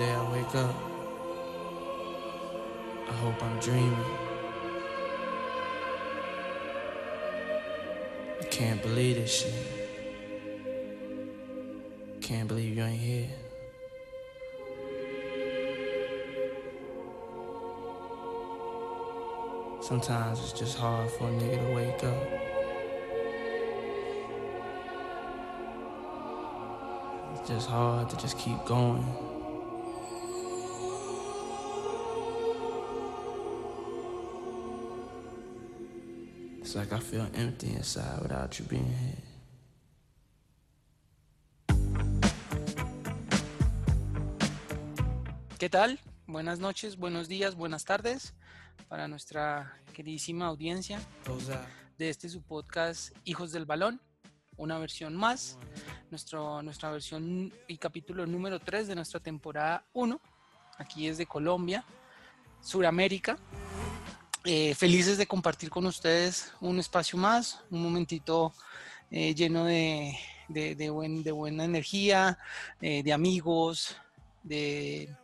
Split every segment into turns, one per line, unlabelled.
day I wake up, I hope I'm dreaming. I can't believe this shit. Can't believe you ain't here. Sometimes it's just hard for a nigga to wake up. It's just hard to just keep going. It's like I feel empty inside without you being here.
¿Qué tal? Buenas noches, buenos días, buenas tardes para nuestra queridísima audiencia de este su podcast Hijos del Balón, una versión más, nuestro, nuestra versión y capítulo número 3 de nuestra temporada 1, aquí desde Colombia, Suramérica. Eh, felices de compartir con ustedes un espacio más, un momentito eh, lleno de, de- de buen- de buena energía, eh, de amigos, de,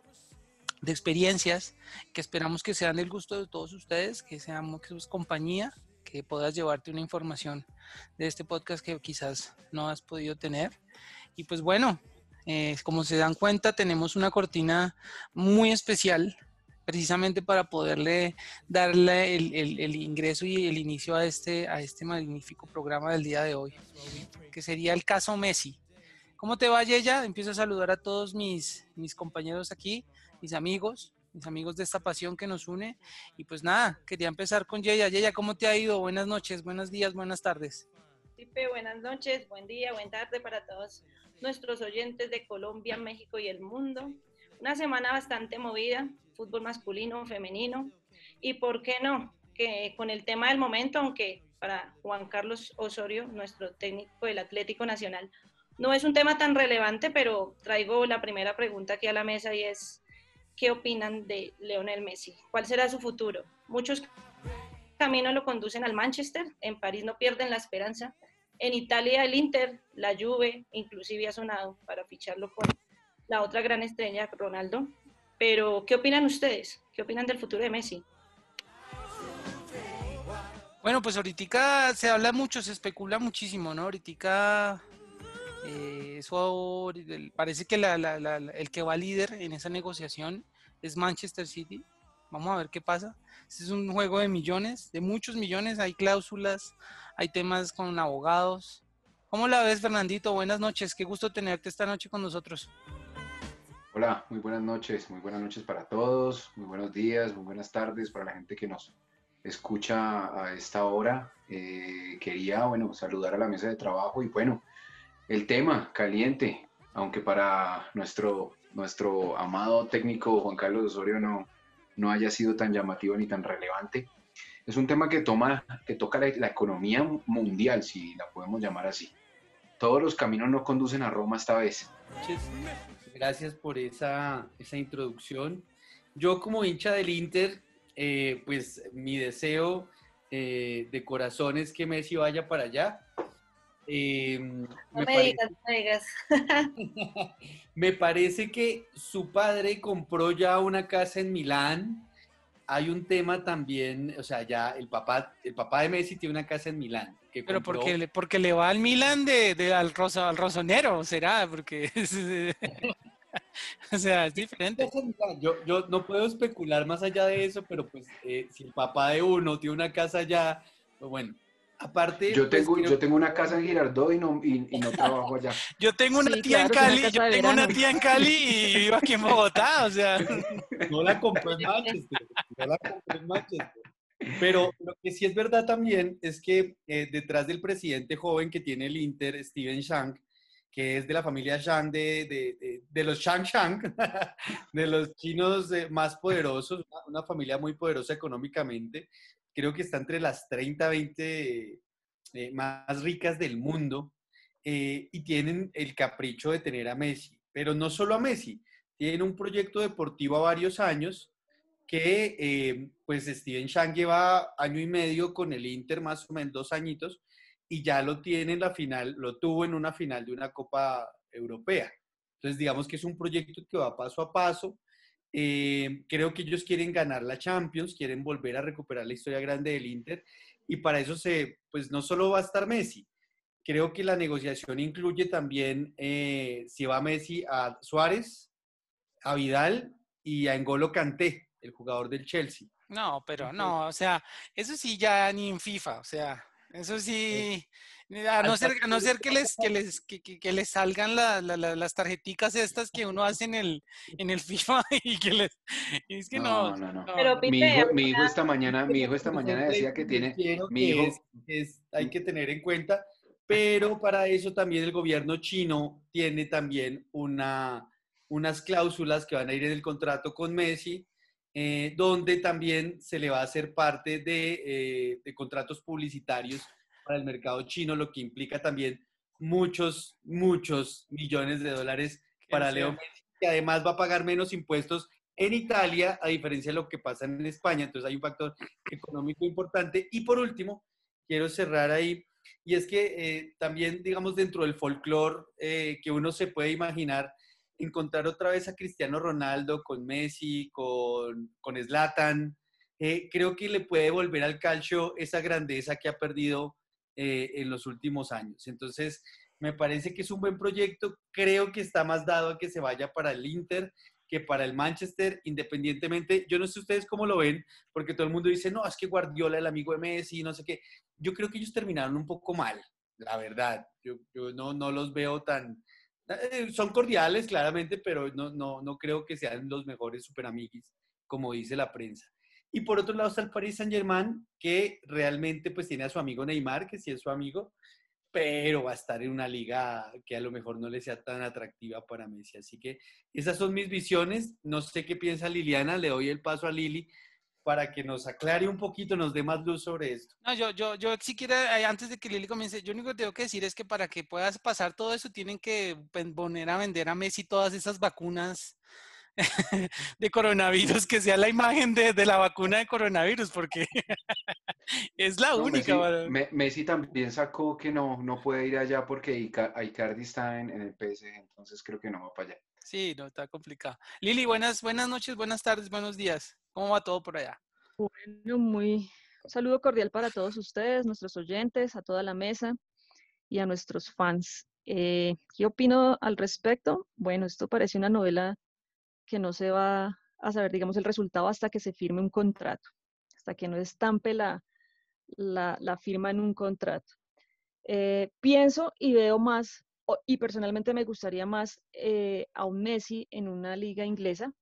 experiencias que esperamos que sean del gusto de todos ustedes, que seamos que compañía, que puedas llevarte una información de este podcast que quizás no has podido tener. Y pues bueno, como se dan cuenta, tenemos una cortina muy especial precisamente para poderle darle el, el- ingreso y el inicio a este, a este magnífico programa del día de hoy, que sería el caso Messi. ¿Cómo te va, Yeya? Empiezo a saludar a todos mis, mis compañeros aquí, mis amigos, mis amigos de esta pasión que nos une. Y pues nada, quería empezar con Yeya. Yeya, ¿cómo te ha ido? Buenas noches, buenos días, buenas tardes.
Pipe, buenas noches, buen día, buena tarde para todos nuestros oyentes de Colombia, México y el mundo. Una semana bastante movida, fútbol masculino, femenino y por qué no, que con el tema del momento, aunque para Juan Carlos Osorio, nuestro técnico del Atlético Nacional, no es un tema tan relevante, pero traigo la primera pregunta aquí a la mesa y es, ¿qué opinan de Leonel Messi? ¿Cuál será su futuro? Muchos caminos lo conducen al Manchester, en París no pierden la esperanza, en Italia el Inter, la Juve, inclusive ha sonado para ficharlo con la otra gran estrella, Ronaldo. Pero, ¿qué opinan ustedes? ¿Qué opinan del futuro de Messi?
Bueno, pues ahorita se habla mucho, se especula muchísimo, ¿no? Ahorita eh, eso parece que la- la- el que va líder en esa negociación es Manchester City. Vamos a ver qué pasa. Este es un juego de millones, de muchos millones. Hay cláusulas, hay temas con abogados. ¿Cómo la ves, Fernandito? Buenas noches. Qué gusto tenerte esta noche con nosotros.
Hola, muy buenas noches, muy buenas noches para todos, muy buenos días, muy buenas tardes para la gente que nos escucha a esta hora. Eh, quería, bueno, saludar a la mesa de trabajo y bueno, el tema caliente, aunque para nuestro, nuestro amado técnico Juan Carlos Osorio no, no haya sido tan llamativo ni tan relevante. Es un tema que, toma, que toca la, la economía mundial, si la podemos llamar así. Todos los caminos no conducen a Roma esta vez.
Gracias por esa, esa introducción. Yo como hincha del Inter, eh, pues mi deseo eh, de corazón es que Messi vaya para allá. Eh,
No
me,
me
pare-
digas, no me digas.
me parece que su padre compró ya una casa en Milán. Hay un tema también, o sea, ya el papá, el papá de Messi tiene una casa en Milán. Que
Pero
compró-
porque, le- porque le va al Milan de, de al, rosa, al rosonero, será, porque o sea, es diferente.
Yo, yo no puedo especular más allá de eso, pero pues eh, si el papá de uno tiene una casa allá, pues bueno, aparte...
Yo
pues,
tengo, yo tengo una casa en Girardot y no, y, y no trabajo allá.
Yo tengo una
Sí,
tía en
claro,
Cali, yo tengo una tía en Cali y vivo aquí en Bogotá, o sea,
No la compró en Manchester, no la compró en Manchester. Pero lo que sí es verdad también es que eh, detrás del presidente joven que tiene el Inter, Steven Shank, que es de la familia Shang, de, de, de- los Shang Shang, de los chinos eh, más poderosos, una, familia muy poderosa económicamente, creo que está entre las 30, 20 eh, más ricas del mundo, eh, y tienen el capricho de tener a Messi, pero no solo a Messi, tienen un proyecto deportivo a varios años que pues Steven Shang lleva año y medio con el Inter, más o menos dos añitos, y ya lo tiene en la final, lo tuvo en una final de una Copa Europea. Entonces, digamos que es un proyecto que va paso a paso. Eh, creo que ellos quieren ganar la Champions, quieren volver a recuperar la historia grande del Inter y para eso se, pues no solo va a estar Messi, creo que la negociación incluye también eh, si va Messi a Suárez, a Vidal y a Engolo Kanté, el jugador del Chelsea.
No, pero no, o sea, eso sí ya ni en FIFA, o sea, eso sí, a no ser, a no ser que les, que les, que, que les salgan la, la, las tarjeticas estas que uno hace en el, en el FIFA y que les, es que no.
No, no, no. Pero, mi, hijo, mi hijo esta mañana, mi hijo esta mañana decía que tiene, mi hijo...
es, hay que tener en cuenta, pero para eso también el gobierno chino tiene también una, unas cláusulas que van a ir en el contrato con Messi, eh, donde también se le va a hacer parte de, eh, de, contratos publicitarios para el mercado chino, lo que implica también muchos, muchos millones de dólares para Leo Messi, que además va a pagar menos impuestos en Italia, a diferencia de lo que pasa en España. Entonces hay un factor económico importante. Y por último, quiero cerrar ahí, y es que eh, también, digamos, dentro del folclore que uno se puede imaginar, encontrar otra vez a Cristiano Ronaldo con Messi, con, con Zlatan. Eh, creo que le puede volver al calcio esa grandeza que ha perdido eh, en los últimos años. Entonces, me parece que es un buen proyecto. Creo que está más dado a que se vaya para el Inter que para el Manchester, independientemente. Yo no sé ustedes cómo lo ven, porque todo el mundo dice, no, es que Guardiola, el amigo de Messi, no sé qué. Yo creo que ellos terminaron un poco mal, la verdad. Yo, yo no, no los veo tan, eh, son cordiales, claramente, pero no, no, no creo que sean los mejores super amiguis, como dice la prensa. Y por otro lado está el Paris Saint Germain, que realmente pues tiene a su amigo Neymar, que sí es su amigo, pero va a estar en una liga que a lo mejor no le sea tan atractiva para Messi. Así que esas son mis visiones. No sé qué piensa Liliana, le doy el paso a Lili para que nos aclare un poquito, nos dé más luz sobre esto.
No, yo, yo, yo si quiero, eh, antes de que Lili comience, yo único que tengo que decir es que para que puedas pasar todo eso, tienen que poner a vender a Messi todas esas vacunas de coronavirus, que sea la imagen de, de la vacuna de coronavirus, porque es la única.
Messi, Messi, también sacó que no, no puede ir allá porque Icardi está en, en el PSG, entonces creo que no va para allá.
Sí, no, está complicado. Lili, buenas, buenas noches, buenas tardes, buenos días. ¿Cómo va todo por allá?
Bueno, muy un saludo cordial para todos ustedes, nuestros oyentes, a toda la mesa y a nuestros fans. Eh, ¿Qué opino al respecto? Bueno, esto parece una novela que no se va a saber, digamos, el resultado hasta que se firme un contrato, hasta que no estampe la, la, firma en un contrato. Eh, pienso y veo más y personalmente me gustaría más eh, a un Messi en una liga inglesa,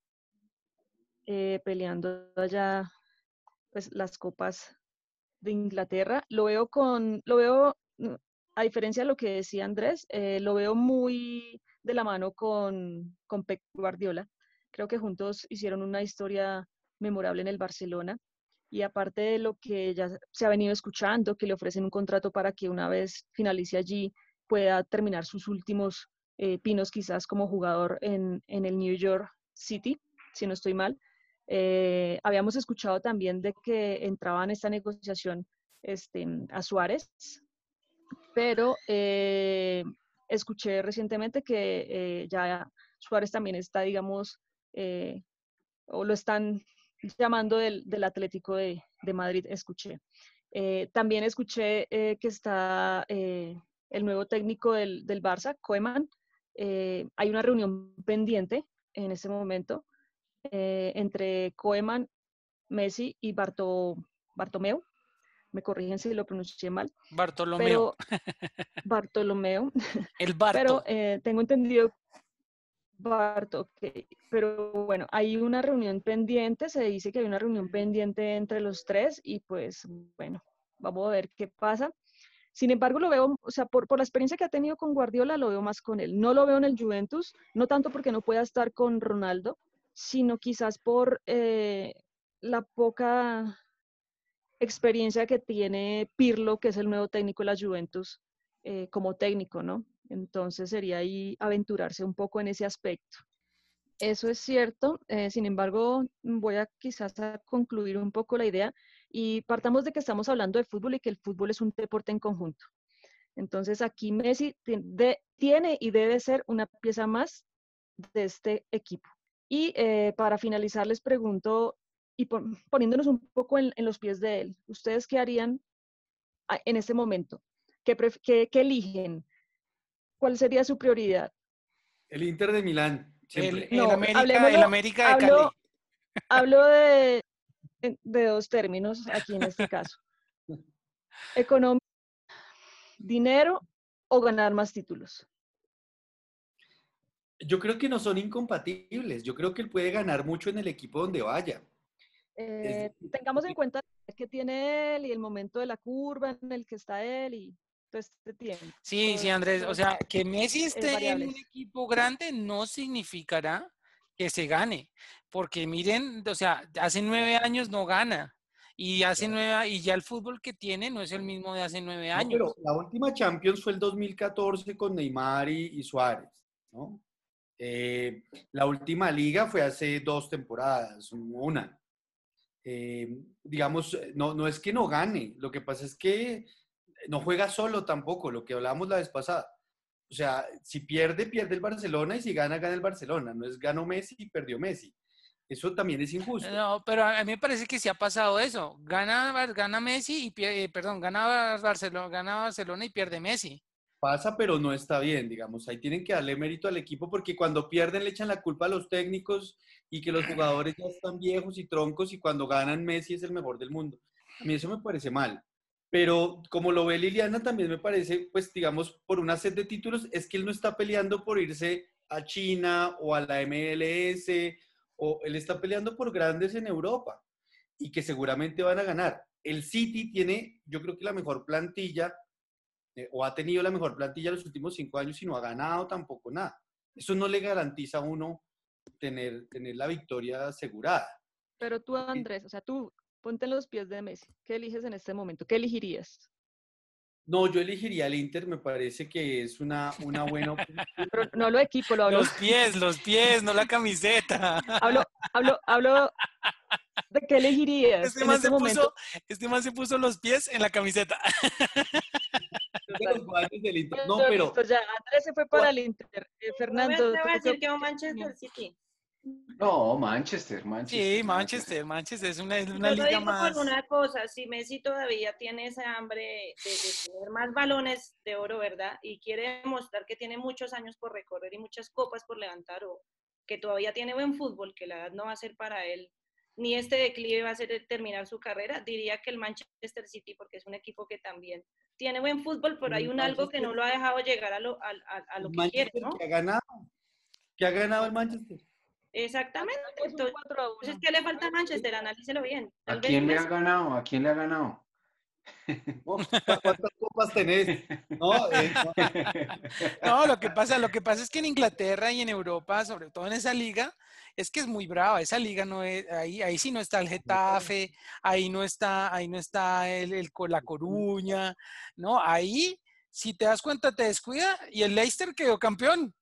eh, peleando allá pues, las copas de Inglaterra. Lo veo con, lo veo, mm, a diferencia de lo que decía Andrés, eh, lo veo muy de la mano con, con Pep Guardiola. Creo que juntos hicieron una historia memorable en el Barcelona. Y aparte de lo que ya se ha venido escuchando, que le ofrecen un contrato para que una vez finalice allí, pueda terminar sus últimos eh, pinos quizás como jugador en, en, el New York City, si no estoy mal. Eh, habíamos escuchado también de que entraba en esta negociación este, a Suárez, pero eh, escuché recientemente que ya Suárez también está, digamos, o lo están llamando del, del Atlético de, de, Madrid, escuché. también escuché que está el nuevo técnico del, del Barça, Koeman. Eh, hay una reunión pendiente en este momento eh, entre Koeman, Messi y Barto, Bartomeu. Me corrigen si lo pronuncié mal.
Bartolomeo.
Bartolomeo.
El Barto.
Pero eh, tengo entendido Barto, pero bueno, hay una reunión pendiente, se dice que hay una reunión pendiente entre los tres y pues bueno, vamos a ver qué pasa. Sin embargo, lo veo, o sea, por, por, la experiencia que ha tenido con Guardiola, lo veo más con él. No lo veo en el Juventus, no tanto porque no pueda estar con Ronaldo, sino quizás por eh, la poca experiencia que tiene Pirlo, que es el nuevo técnico de la Juventus, eh, como técnico, ¿no? Entonces sería ahí aventurarse un poco en ese aspecto. Eso es cierto, eh, sin embargo, voy a quizás a concluir un poco la idea y partamos de que estamos hablando de fútbol y que el fútbol es un deporte en conjunto. Entonces aquí Messi tiene y debe ser una pieza más de este equipo. Y eh, para finalizar, les pregunto, y poniéndonos un poco en, los pies de él, ¿ustedes qué harían en este momento? ¿Qué, qué, eligen? ¿Cuál sería su prioridad?
El Inter de Milán.
El, América, el América de
hablo, Cali. Hablo de, de dos términos aquí en este caso. Economía, dinero o ganar más títulos.
Yo creo que no son incompatibles. Yo creo que él puede ganar mucho en el equipo donde vaya.
Eh, tengamos en cuenta que tiene él y el momento de la curva en el que está él y todo este tiempo.
Sí, sí, Andrés. O sea, que Messi esté en un equipo grande no significará que se gane. Porque miren, o sea, hace nueve años no gana. Y hace nueve, y ya el fútbol que tiene no es el mismo de hace nueve años. pero
la última Champions fue el 2014 con Neymar y, Suárez, ¿no? Eh, la última liga fue hace dos temporadas, una. Eh, digamos, no, no es que no gane, lo que pasa es que no juega solo tampoco, lo que hablábamos la vez pasada. O sea, si pierde, pierde el Barcelona y si gana, gana el Barcelona. No es ganó Messi y perdió Messi. Eso también es injusto.
No, pero a mí me parece que sí ha pasado eso. Gana, gana Messi y pierde, eh, perdón, gana Barcelona, gana Barcelona y pierde Messi.
Pasa, pero no está bien, digamos. Ahí tienen que darle mérito al equipo porque cuando pierden le echan la culpa a los técnicos y que los jugadores ya están viejos y troncos y cuando ganan Messi es el mejor del mundo. A mí eso me parece mal. Pero como lo ve Liliana, también me parece, pues digamos, por una set de títulos, es que él no está peleando por irse a China o a la MLS o él está peleando por grandes en Europa y que seguramente van a ganar. El City tiene, yo creo que la mejor plantilla, eh, o ha tenido la mejor plantilla los últimos cinco años y no ha ganado tampoco nada. Eso no le garantiza a uno tener, tener la victoria asegurada.
Pero tú, Andrés, o sea, tú ponte en los pies de Messi. ¿Qué eliges en este momento? ¿Qué elegirías?
No, yo elegiría el Inter, me parece que es una, una buena
Pero no lo equipo, lo hablo.
Los pies, los pies, no la camiseta.
Hablo, hablo, hablo de qué elegirías.
Este, man, este se Puso, este man se puso los pies en la camiseta.
No, pero. Ya, Andrés se fue para el Inter. Eh, Fernando.
Te voy a decir que va Manchester City.
No, Manchester, Manchester.
Sí, Manchester, Manchester es una, una liga digo más.
Por una cosa, si Messi todavía tiene ese hambre de, tener más balones de oro, ¿verdad? Y quiere demostrar que tiene muchos años por recorrer y muchas copas por levantar, o que todavía tiene buen fútbol, que la edad no va a ser para él, ni este declive va a ser terminar su carrera, diría que el Manchester City, porque es un equipo que también tiene buen fútbol, pero hay un algo que no lo ha dejado llegar a lo, a, a, lo que quiere, ¿no?
Que ha ganado, que ha ganado el Manchester.
Exactamente. Entonces, ¿qué le falta a Manchester? Analícelo bien.
¿A quién le ha ganado? ¿A quién le ha ganado?
¿Cuántas copas tenés?
Eh, ¿No? lo que pasa, lo que pasa es que en Inglaterra y en Europa, sobre todo en esa liga, es que es muy brava. Esa liga no es, ahí, ahí sí no está el Getafe, ahí no está, ahí no está el, el la Coruña, ¿no? Ahí, si te das cuenta, te descuida y el Leicester quedó campeón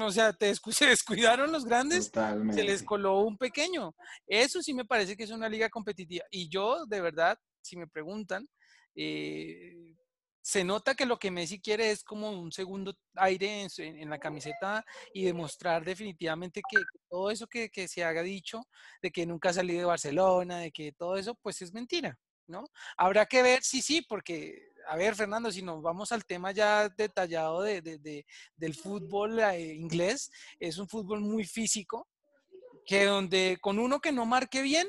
o sea, te se descuidaron los grandes, se les coló un pequeño. Eso sí me parece que es una liga competitiva. Y yo, de verdad, si me preguntan, eh, se nota que lo que Messi quiere es como un segundo aire en, la camiseta y demostrar definitivamente que, todo eso que, se haga dicho, de que nunca ha salido de Barcelona, de que todo eso, pues es mentira, ¿no? Habrá que ver, sí, sí, porque a ver, Fernando, si nos vamos al tema ya detallado de, del fútbol eh, inglés, es un fútbol muy físico, que donde con uno que no marque bien,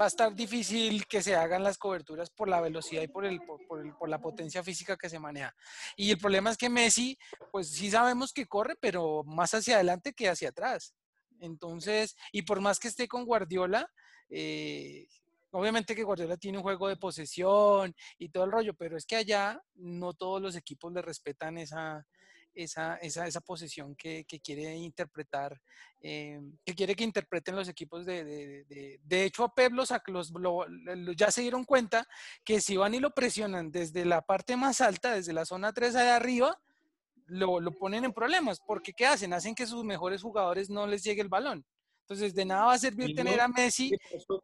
va a estar difícil que se hagan las coberturas por la velocidad y por, el, por, la potencia física que se maneja. Y el problema es que Messi, pues sí sabemos que corre, pero más hacia adelante que hacia atrás. Entonces, y por más que esté con Guardiola, eh, Obviamente que Guardiola tiene un juego de posesión y todo el rollo, pero es que allá no todos los equipos le respetan esa, esa, esa, esa posesión que, que, quiere interpretar, eh, que quiere que interpreten los equipos de... De, de, de hecho, a Pep los, los, ya se dieron cuenta que si van y lo presionan desde la parte más alta, desde la zona 3 de arriba, lo, lo ponen en problemas, porque ¿qué hacen? Hacen que sus mejores jugadores no les llegue el balón. Entonces, de nada va a servir tener a Messi.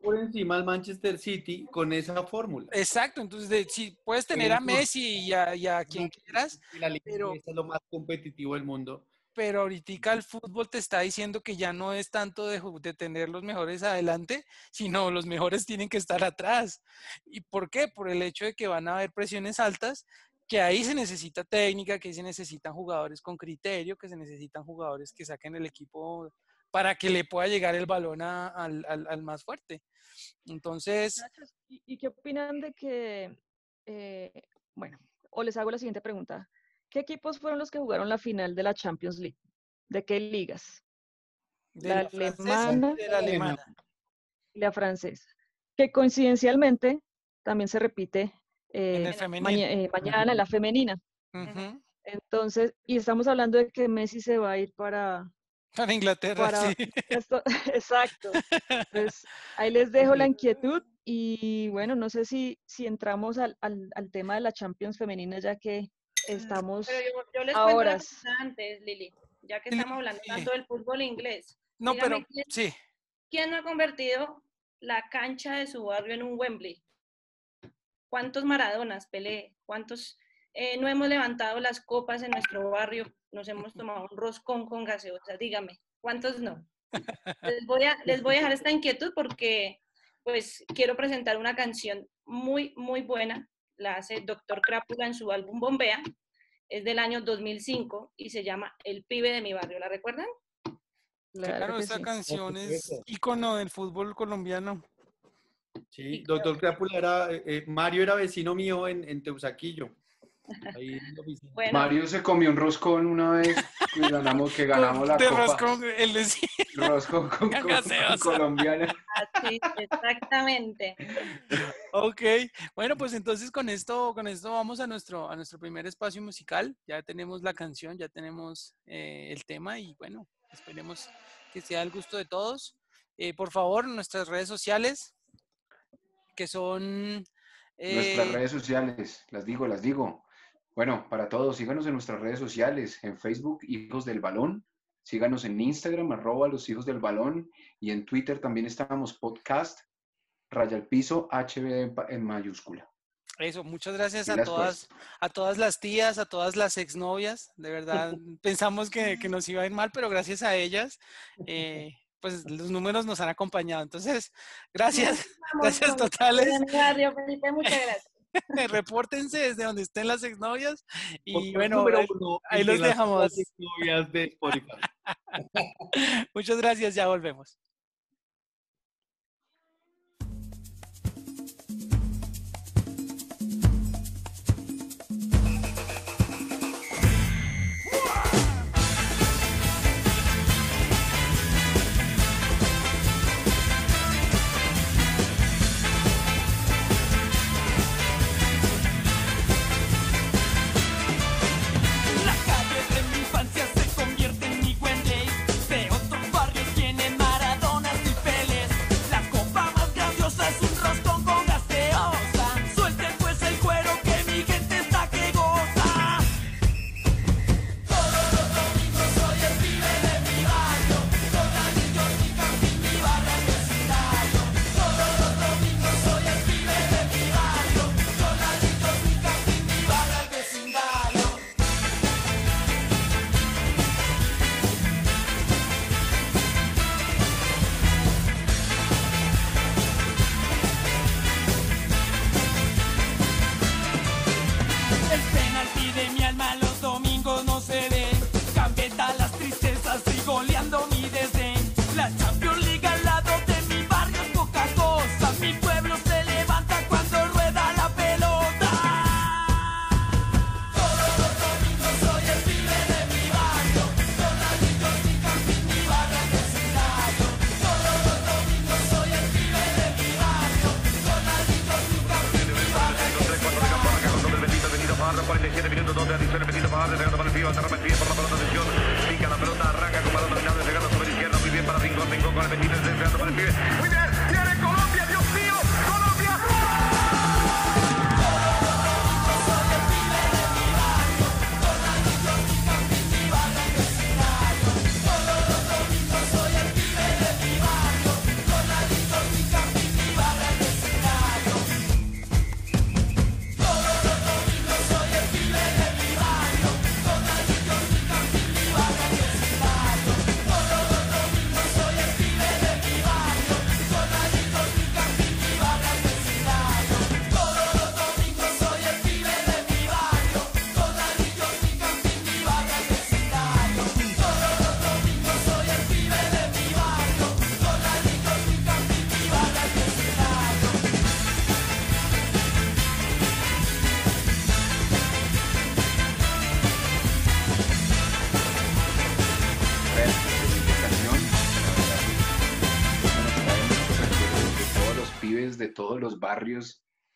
por encima al Manchester City con esa fórmula.
Exacto, entonces si puedes tener a Messi y a, quien quieras.
la liga pero, es lo más competitivo del mundo.
pero ahorita el fútbol te está diciendo que ya no es tanto de, de tener los mejores adelante, sino los mejores tienen que estar atrás. ¿Y por qué? Por el hecho de que van a haber presiones altas, que ahí se necesita técnica, que ahí se necesitan jugadores con criterio, que se necesitan jugadores que saquen el equipo para que le pueda llegar el balón a- al, al- al más fuerte. Entonces,
¿Y, y qué opinan de que, eh, bueno, o les hago la siguiente pregunta. ¿Qué equipos fueron los que jugaron la final de la Champions League? ¿De qué ligas?
de
La alemana,
de la alemana.
y la francesa. Que coincidencialmente también se repite eh, eh, mañana en la femenina. Entonces, y estamos hablando de que Messi se va a ir para...
Para Inglaterra,
para
sí.
esto- exacto. Entonces, ahí les dejo la inquietud y bueno, no sé si, si entramos al, al, al tema de la Champions femenina ya que estamos...
Pero yo, yo les
a
cuento una
horas.
cosa antes, Lili, ya que
Lili,
estamos hablando
Lili.
tanto del fútbol inglés.
No,
Dígame
pero
quién-
sí.
¿Quién no ha convertido la cancha de su barrio en un Wembley? ¿Cuántos Maradonas, Pelé? ¿Cuántos eh, no hemos levantado las copas en nuestro barrio? Nos hemos tomado un roscón con gaseosa, dígame, ¿cuántos no? Les voy a, les voy a dejar esta inquietud porque pues quiero presentar una canción muy, muy buena. La hace Doctor Crápula en su álbum Bombea. Es del año 2005 y se llama El pibe de mi barrio. ¿La recuerdan?
Claro
Claro,
sí.
canción es ícono del fútbol colombiano.
Sí, doctor Crápula era, eh, eh, Mario era vecino mío en, en Teusaquillo. Ahí.
Bueno,
Mario se comió un roscón una vez que ganamos, que ganamos la
de
copa.
roscón, el de sí.
Roscón con, con- con
Gaseosa.
colombiana.
así, exactamente.
Ok, bueno, pues entonces con esto, con esto vamos a nuestro, a nuestro primer espacio musical. Ya tenemos la canción, ya tenemos eh, el tema y bueno, esperemos que sea el gusto de todos. Eh, por favor, nuestras redes sociales, que son...
Nuestras
eh,
redes sociales, las digo, las digo. Bueno, para todos, síganos en nuestras redes sociales, en Facebook, Hijos del Balón, síganos en Instagram, arroba los Hijos del Balón, y en Twitter también estamos, podcast, raya al piso, HB en, mayúscula.
Eso, muchas gracias a todas, a todas las tías, a todas las exnovias. De verdad, pensamos que, que nos iba a ir mal, pero gracias a ellas, eh, pues los números nos han acompañado. Entonces, gracias, gracias totales.
muchas gracias.
Repórtense desde donde estén las exnovias. Y bueno, ahí-
uno
ahí los dejamos.
de Spotify.
muchas gracias, ya volvemos.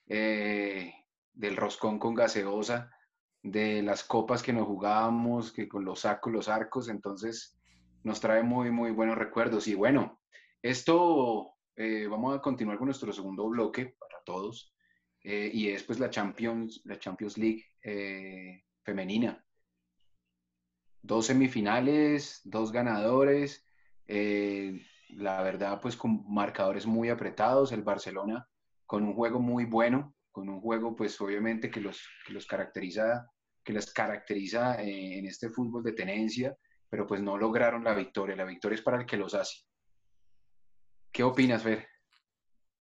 Eh, del roscón con gaseosa, de las copas que nos jugábamos, que con los sacos, los arcos, entonces nos trae muy, muy buenos recuerdos. Y bueno, esto eh, vamos a continuar con nuestro segundo bloque para todos, eh, y es pues la Champions, la Champions League femenina. Dos semifinales, dos ganadores, la verdad, pues con marcadores muy apretados, el Barcelona con un juego muy bueno, con un juego pues obviamente que los, que los caracteriza, que les caracteriza eh, en este fútbol de tenencia, pero pues no lograron la victoria, la victoria es para el que los hace. ¿Qué opinas, Fer?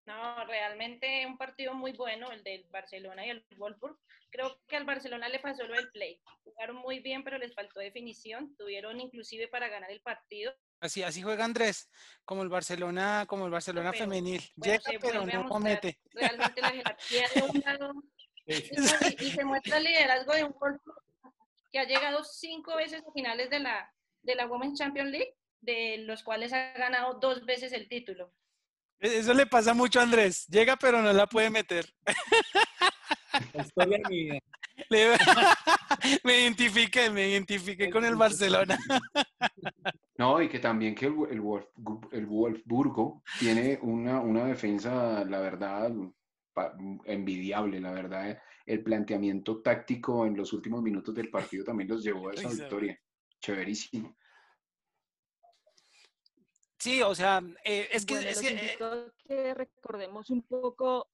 No, realmente un partido muy bueno, el del Barcelona y el Wolfsburg. Creo que al Barcelona le pasó lo del play. Jugaron muy bien, pero les faltó definición. Tuvieron inclusive para ganar el partido,
Así, así juega Andrés, como el Barcelona, como el Barcelona
pero,
femenil.
bueno,
Llega, pero no comete.
Realmente la jerarquía de un lado y, no, y- y se muestra el liderazgo de un Wolfsburg que ha llegado cinco veces a finales de la, de la Women's Champions League, de los cuales ha ganado dos veces el título.
E, Eso le pasa mucho a Andrés. Llega, pero no la puede meter.
La historia de mi vida.
Me identifiqué, me identifiqué con el Barcelona.
No, y que también que el, el, Wolf- el Wolfsburgo tiene una, una defensa, la verdad, envidiable, la verdad. El planteamiento táctico en los últimos minutos del partido también los llevó a esa victoria. Chéverísimo.
Sí, o sea, eh, es que,
Bueno,
es
los
que, eh,
que recordemos un poco.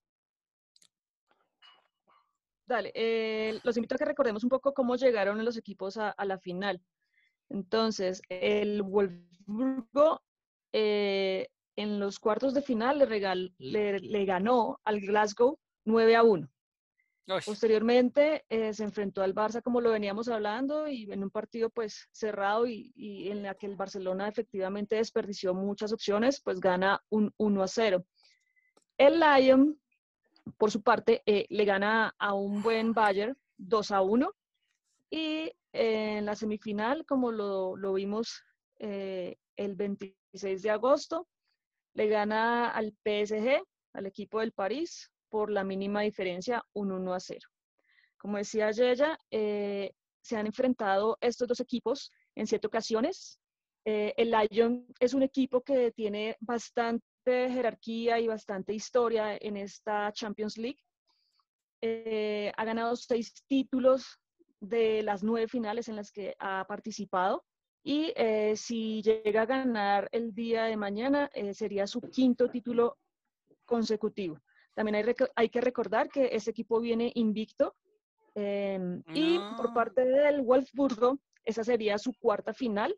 Dale, eh, los invito a que recordemos un poco cómo llegaron los equipos a, a la final. Entonces, el Wolfsburgo eh, en los cuartos de final le, regal- le, le ganó al Glasgow 9 a 1.
uy,
Posteriormente eh, se enfrentó al Barça como lo veníamos hablando y en un partido pues cerrado y, y en la que el Barcelona efectivamente desperdició muchas opciones, pues gana un 1 a 0. El Lyon, por su parte, eh, le gana a un buen Bayern 2 a 1 y en la semifinal, como lo, lo vimos eh, el 26 de agosto, le gana al PSG, al equipo del París, por la mínima diferencia, un 1 a 0. Como decía Yeya, eh, se han enfrentado estos dos equipos en siete ocasiones. Eh, el Lyon es un equipo que tiene bastante jerarquía y bastante historia en esta Champions League. Eh, ha ganado seis títulos de las nueve finales en las que ha participado. Y eh, si llega a ganar el día de mañana, eh, sería su quinto título consecutivo. También hay, hay que recordar que este equipo viene invicto. em, Y por
No.
parte del Wolfsburgo, esa sería su cuarta final,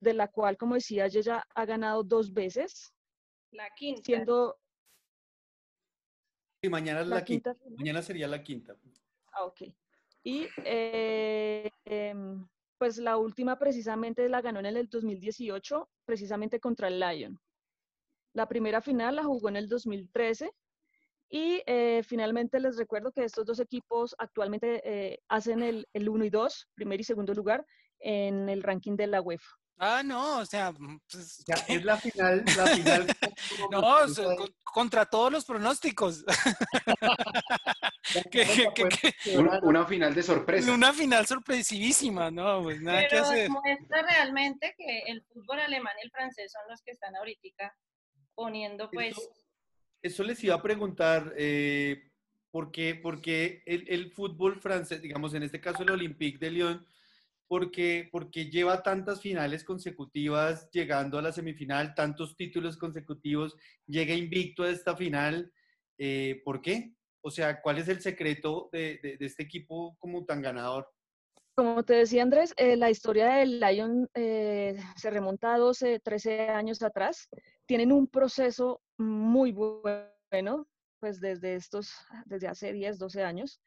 de la cual, como decía, ella ha ganado dos veces,
La quinta.
siendo
Y mañana es
la
la quinta. Mañana sería la quinta.
Ah, ok. Y eh, em, pues la última precisamente la ganó en el 2018, precisamente contra el Lyon. La primera final la jugó en el 2013 y eh, finalmente les recuerdo que estos dos equipos actualmente eh, hacen el, el 1 y 2, primer y segundo lugar, en el ranking de la UEFA.
Ah, no, o sea, mm, pues,
Ya, es la final, la final.
no, o sea, con- contra todos los pronósticos. que- que- que- que-
Un- una final de sorpresa.
una final sorpresivísima, ¿no? Pues nada que
Pero
hacer.
muestra realmente que el fútbol alemán y el francés son los que están ahorita poniendo pues
Eso, eso les iba a preguntar, eh, ¿por qué, por qué el, el fútbol francés, digamos en este caso el Olympique de Lyon, ¿por qué, por qué lleva tantas finales consecutivas llegando a la semifinal, tantos títulos consecutivos, llega invicto a esta final? Eh, ¿Por qué? O sea, ¿cuál es el secreto de, de- de este equipo como tan ganador?
Como te decía Andrés, eh, la historia del Lion eh, se remonta a 12, 13 años atrás. Tienen un proceso muy bueno, pues desde estos, desde hace 10, 12 años.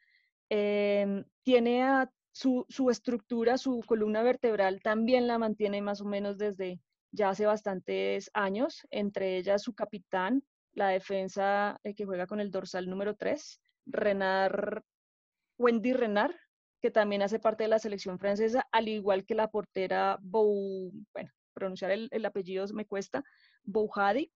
Em, tiene a su, su estructura, su columna vertebral también la mantiene más o menos desde ya hace bastantes años, entre ellas su capitán, la defensa eh, que juega con el dorsal número 3, Renard, Wendy Renard, que también hace parte de la selección francesa, al igual que la portera Bou, bueno, pronunciar el, el apellido me cuesta, Bouhadi.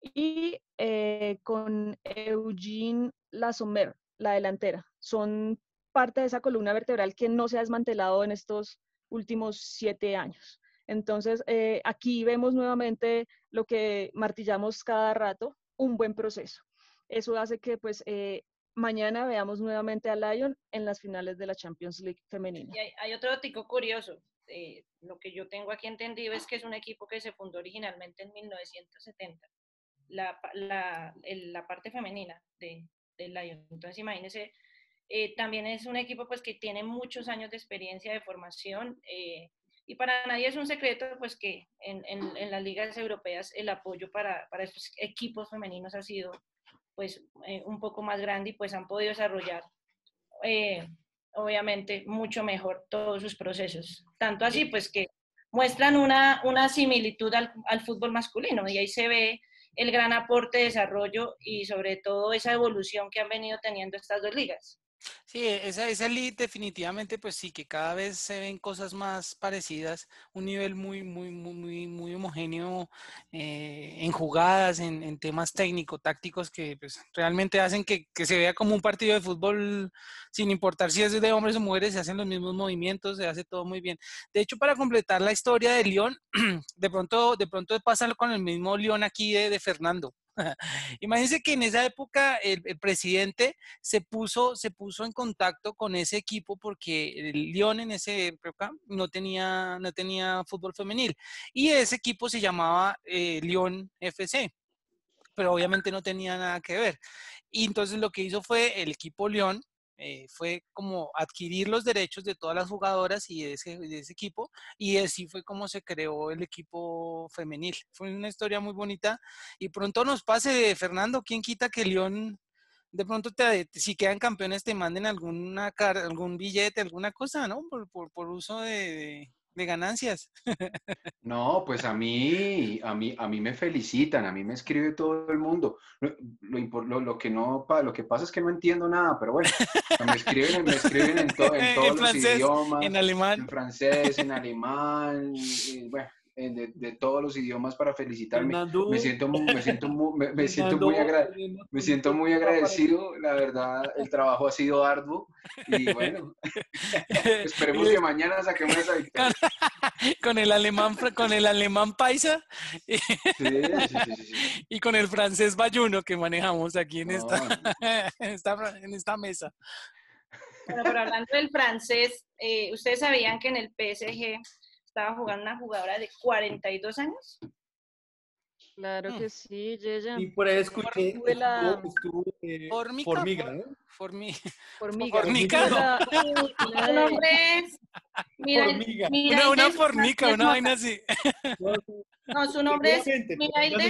y eh, con Eugene Lasomer, la delantera. Son parte de esa columna vertebral que no se ha desmantelado en estos últimos siete años. Entonces, eh, aquí vemos nuevamente lo que martillamos cada rato, un buen proceso. Eso hace que pues eh, mañana veamos nuevamente a Lyon en las finales de la Champions League femenina.
Y hay, hay otro dato curioso. eh, lo que yo tengo aquí entendido es que es un equipo que se fundó originalmente en 1970, la, la, el- la parte femenina de, de Lyon. Entonces, imagínense, eh, también es un equipo pues que tiene muchos años de experiencia de formación eh, y para nadie es un secreto pues que en, en- en las ligas europeas el apoyo para, para estos equipos femeninos ha sido pues eh, un poco más grande y pues han podido desarrollar eh, obviamente mucho mejor todos sus procesos. Tanto así pues que muestran una, una similitud al, al fútbol masculino y ahí se ve el gran aporte de desarrollo y sobre todo esa evolución que han venido teniendo estas dos ligas.
Sí, esa, esa lead definitivamente, pues sí, que cada vez se ven cosas más parecidas, un nivel muy, muy, muy, muy, muy homogéneo eh, en jugadas, en, temas técnico-tácticos que pues, realmente hacen que, se vea como un partido de fútbol sin importar si es de hombres o mujeres, se hacen los mismos movimientos, se hace todo muy bien. De hecho, para completar la historia de León, de pronto, de pronto pasa con el mismo León aquí de Fernando. Imagínense que en esa época el, presidente se puso, se puso en contacto con ese equipo porque el Lyon en esa época no tenía, no tenía fútbol femenil y ese equipo se llamaba eh, Lyon FC, pero obviamente no tenía nada que ver. Y entonces lo que hizo fue el equipo Lyon eh, fue como adquirir los derechos de todas las jugadoras y de ese, de equipo, y así fue como se creó el equipo femenil. Fue una historia muy bonita, y pronto nos pase, Fernando, ¿quién quita que León de pronto te, si quedan campeones te manden alguna algún billete, alguna cosa, ¿no? Por, por, por uso de, de- de ganancias.
No, pues a mí, a mí, a mí me felicitan, a mí me escribe todo el mundo. Lo, lo lo- que no, lo que pasa es que no entiendo nada, pero bueno, me escriben, me escriben en, to- en
En
todos los idiomas,
En alemán.
en francés, en alemán, y, bueno, en de, de todos los idiomas para felicitarme.
Fernando,
Me siento, me siento, me, me siento
Fernando,
muy agra- me siento muy agradecido, la verdad, el trabajo ha sido arduo y bueno, esperemos que mañana saquemos esa victoria.
con el alemán, con el alemán paisa y,
Sí, sí, sí,
y con el francés bayuno que manejamos aquí en, esta, en, esta, en esta mesa.
Bueno, pero hablando del francés, eh, ¿ustedes sabían que en el PSG estaba jugando una jugadora de 42 años?
Claro que sí, Yeya.
Y por ahí escuché,
Tuve la-
estuvo, estuvo, eh,
Formica,
Formiga,
for-
¿no?
formi-
Formiga.
Formica.
La-
es... Mira,
Formiga.
Una, una formica, una vaina así.
No, su nombre es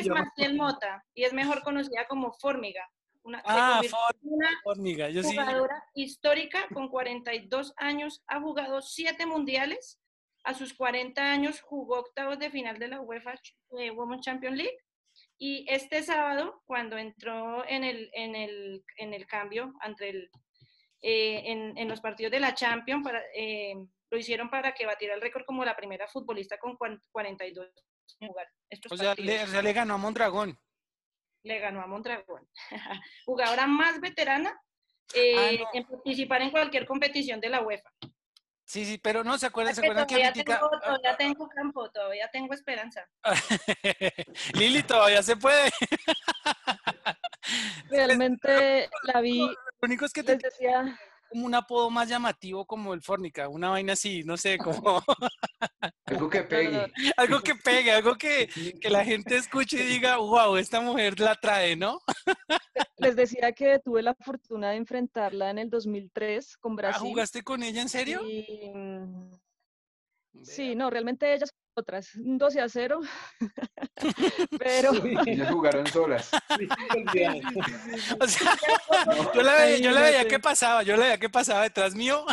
llama
Maciel Mota y es mejor conocida como Formiga. Una,
Ah,
una
formiga. Yo sí.
jugadora histórica con 42 años, ha jugado 7 mundiales. A sus 40 años jugó octavos de final de la UEFA eh, Women's Champions League. Y este sábado, cuando entró en el, en el, en el cambio entre el, eh, en, en los partidos de la Champions, para, eh, lo hicieron para que batiera el récord como la primera futbolista con cuan- 42 años en jugar estos
O sea, le, o sea, le ganó a Mondragón.
le ganó a Mondragón. Jugadora más veterana eh,
Ah, no.
en participar en cualquier competición de la UEFA.
Sí, sí, pero no, ¿se acuerdan? ¿Se
Que
acuerdan que
todavía,
ahorita-
tengo, todavía tengo campo, todavía tengo esperanza.
Lili, todavía se puede.
Realmente la vi,
Lo único es que te
decía,
como un apodo más llamativo como el Fornica, una vaina así, no sé, como
Algo que pegue.
algo que pegue, algo que, que la gente escuche y diga, wow, esta mujer la trae, ¿no?
les decía que tuve la fortuna de enfrentarla en el 2003 con
Ah,
Brasil.
¿Jugaste con ella en serio?
y, mm, sí, no, realmente ellas otras, un 12 a 0. Pero
Ellas jugaron solas.
Sí.
O sea, yo la veía, yo la veía que pasaba, yo la veía que pasaba detrás mío.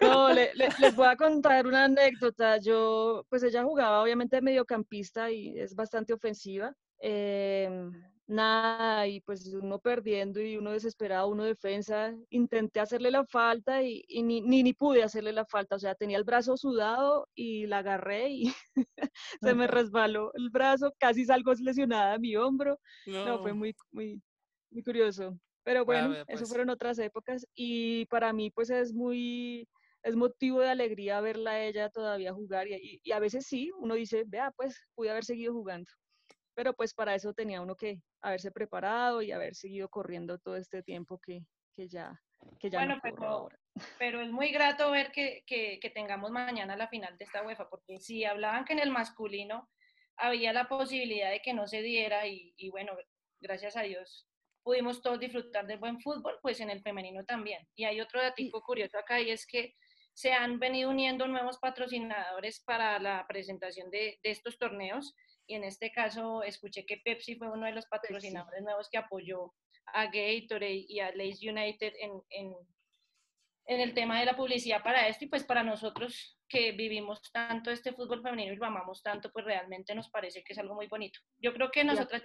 no, le- le- les voy a contar una anécdota. Yo, pues ella jugaba obviamente de mediocampista y es bastante ofensiva. Em, nada, y pues uno perdiendo y uno desesperado, uno defensa, intenté hacerle la falta y, y ni, ni, ni pude hacerle la falta, o sea, tenía el brazo sudado y la agarré y se me resbaló el brazo, casi salgo lesionada mi hombro, no, fue muy, muy, muy curioso. Pero bueno,
vea,
eso
pues.
fueron otras épocas y para mí pues es muy, es motivo de alegría verla a ella todavía jugar y, y- y a veces sí, uno dice, vea, pues pude haber seguido jugando, pero pues para eso tenía uno que haberse preparado y haber seguido corriendo todo este tiempo que, que ya, que ya
Bueno,
no
pero,
ahora.
pero es muy grato ver que, que- que tengamos mañana la final de esta UEFA, porque si hablaban que en el masculino había la posibilidad de que no se diera y, y bueno, gracias a Dios pudimos todos disfrutar del buen fútbol, pues en el femenino también. Y hay otro datico curioso acá y es que se han venido uniendo nuevos patrocinadores para la presentación de, de estos torneos y en este caso escuché que Pepsi fue uno de los patrocinadores nuevos que apoyó a Gatorade y a Lace United en, en, en el tema de la publicidad para esto y pues para nosotros que vivimos tanto este fútbol femenino y lo amamos tanto, pues realmente nos parece que es algo muy bonito. Yo creo que nosotras,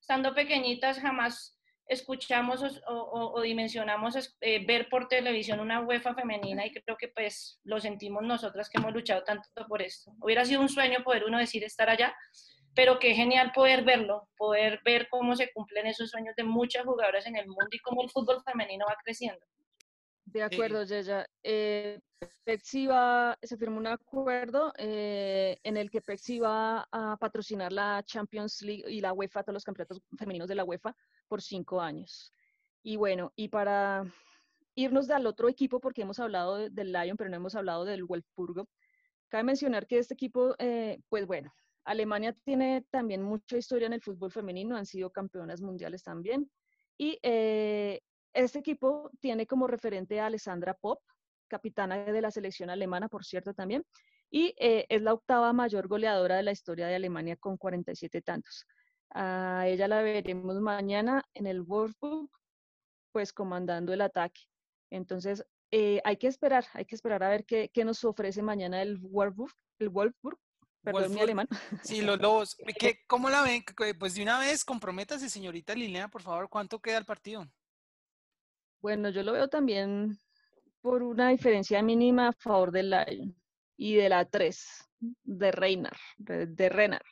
estando pequeñitas, jamás escuchamos o, dimensionamos eh, ver por televisión una UEFA femenina y creo que pues lo sentimos nosotras que hemos luchado tanto por esto. Hubiera sido un sueño poder uno decir estar allá, pero qué genial poder verlo, poder ver cómo se cumplen esos sueños de muchas jugadoras en el mundo y cómo el fútbol femenino va creciendo.
De acuerdo, Yeya. Eh, Pepsi va, se firmó un acuerdo eh, en el que Pepsi va a patrocinar la Champions League y la UEFA, todos los campeonatos femeninos de la UEFA, por cinco años. Y bueno, y para irnos al otro equipo, porque hemos hablado de- del Lyon, pero no hemos hablado del Wolfsburgo, cabe mencionar que este equipo, eh, pues bueno, Alemania tiene también mucha historia en el fútbol femenino, han sido campeonas mundiales también. Y eh, este equipo tiene como referente a Alessandra Pop, capitana de la selección alemana, por cierto, también, y eh, es la octava mayor goleadora de la historia de Alemania con 47 tantos. A ella la veremos mañana en el Wolfsburg, pues comandando el ataque. Entonces, eh, hay que esperar, hay que esperar a ver qué, qué nos ofrece mañana el Wolfsburg, el Wolfsburg, perdón mi
Wolfsburg.
alemán.
Sí, los lobos. ¿Qué, ¿Cómo la ven? Pues de una vez, comprométase, señorita Liliana, por favor, ¿cuánto queda el partido?
Bueno, yo lo veo también por una diferencia mínima a favor del Lyon y de la 3, de Reinar, de, de Renar,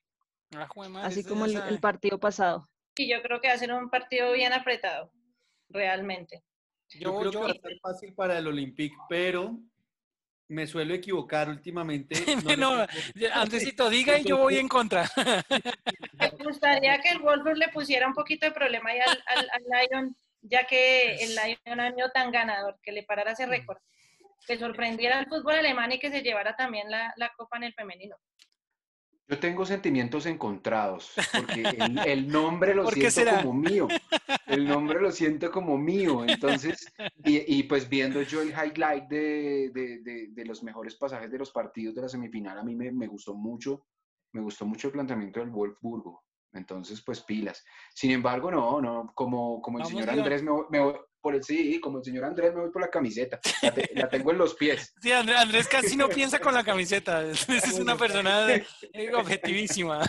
Ah, madre,
así como el, partido pasado.
Y yo creo que va a ser un partido bien apretado, realmente.
Yo,
Yo,
creo que va a ser fácil para el Olympique, pero me suelo equivocar últimamente. No, le
No, Andresito, diga y yo voy en contra.
Me gustaría que el Wolfsburg le pusiera un poquito de problema ahí al, al, al Lyon, ya que el Lyon ha tan ganador, que le parara ese récord, que sorprendiera al fútbol alemán y que se llevara también la, la copa en el femenino.
Yo tengo sentimientos encontrados, porque el, el nombre lo
¿Por qué
siento
será?
como mío. El nombre lo siento como mío. Entonces, y, y pues viendo yo el highlight de, de- de- de los mejores pasajes de los partidos de la semifinal, a mí me, me gustó mucho, me gustó mucho el planteamiento del Wolfsburgo. Entonces, pues pilas. Sin embargo, no, no, como, como el
Vamos,
señor. Andrés, me voy, me voy por el sí, como el señor Andrés, me voy por la camiseta. La, te- la tengo en los pies.
Sí, Andrés, Andrés casi no piensa con la camiseta. Es una persona objetivísima.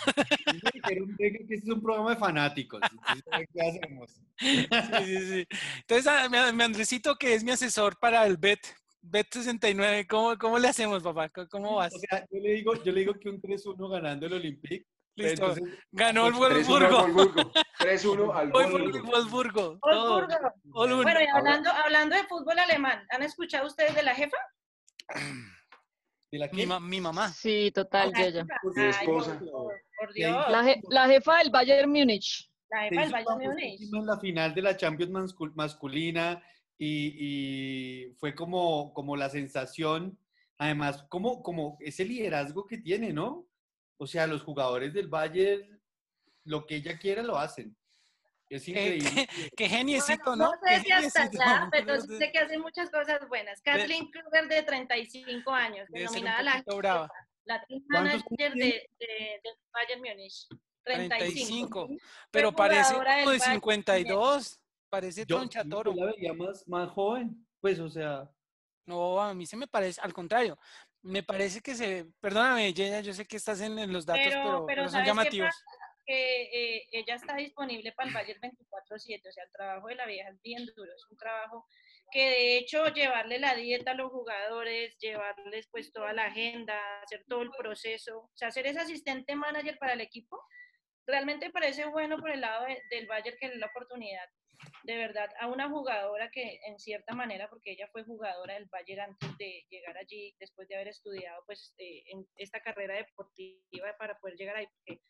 Me este es un programa de fanáticos. entonces, ¿Qué hacemos?
Sí, sí, sí. Entonces, a mi, mi Andresito, que es mi asesor para el BET, BET69, ¿cómo, ¿cómo le hacemos, papá? ¿Cómo- ¿Cómo vas?
O sea, yo le digo, yo le digo que un 3-1 ganando el Olympique.
Listo.
entonces,
Ganó el
3-1 al
Wolfsburgo.
Wolfsburgo. 3-1 al
Wolfsburgo.
Bueno, y hablando, hablando de fútbol alemán, ¿han escuchado ustedes de la jefa?
¿de la
Mi, ma- mi mamá.
Sí, total,
La
Yeya.
jefa.
Por
Ay,
esposa.
por, Dios,
La, je- la jefa del Bayern Múnich.
la jefa del Bayern Múnich.
en la final de la Champions mascul- masculina y, y fue como, como la sensación, además, como, como ese liderazgo que tiene, ¿no? O sea, los jugadores del Bayern, lo que ella quiera lo hacen. Es increíble.
Qué geniecito,
Bueno,
¿no?
no sé si hasta allá, pero sí sé que hace muchas cosas buenas. Kathleen Kruger, de 35 años, denominada la,
brava.
la team
¿Cuántos
manager de, Bayern Múnich. 35.
35. Pero parece como de
Bayern
52. Parece
Yo,
troncha
yo
toro.
la veía más, más joven, pues, o sea,
No, a mí se me parece, al contrario, me parece que se, perdóname, Yeya, yo sé que estás en, en los datos,
Pero,
pero,
pero
son
¿sabes qué
llamativos.
que eh, ella está disponible para el Bayern 24/7, o sea, el trabajo de la vieja es bien duro, es un trabajo que de hecho llevarle la dieta a los jugadores, llevarles pues toda la agenda, hacer todo el proceso, o sea, ser ese asistente manager para el equipo, realmente parece bueno por el lado del Bayern que es la oportunidad de verdad a una jugadora que en cierta manera, porque ella fue jugadora del Bayern antes de llegar allí, después de haber estudiado pues eh, en esta carrera deportiva para poder llegar ahí, porque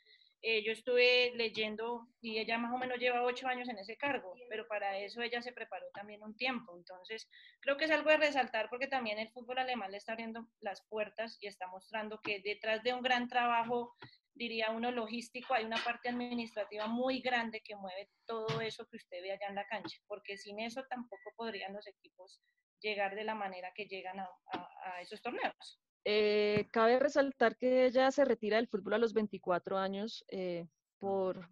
eh, yo estuve leyendo y ella más o menos lleva ocho años en ese cargo, pero para eso ella se preparó también un tiempo. Entonces, creo que es algo de resaltar porque también el fútbol alemán le está abriendo las puertas y está mostrando que detrás de un gran trabajo diría uno logístico, hay una parte administrativa muy grande que mueve todo eso que usted ve allá en la cancha, porque sin eso tampoco podrían los equipos llegar de la manera que llegan a, esos torneos.
Eh, cabe resaltar que ella se retira del fútbol a los 24 años eh, por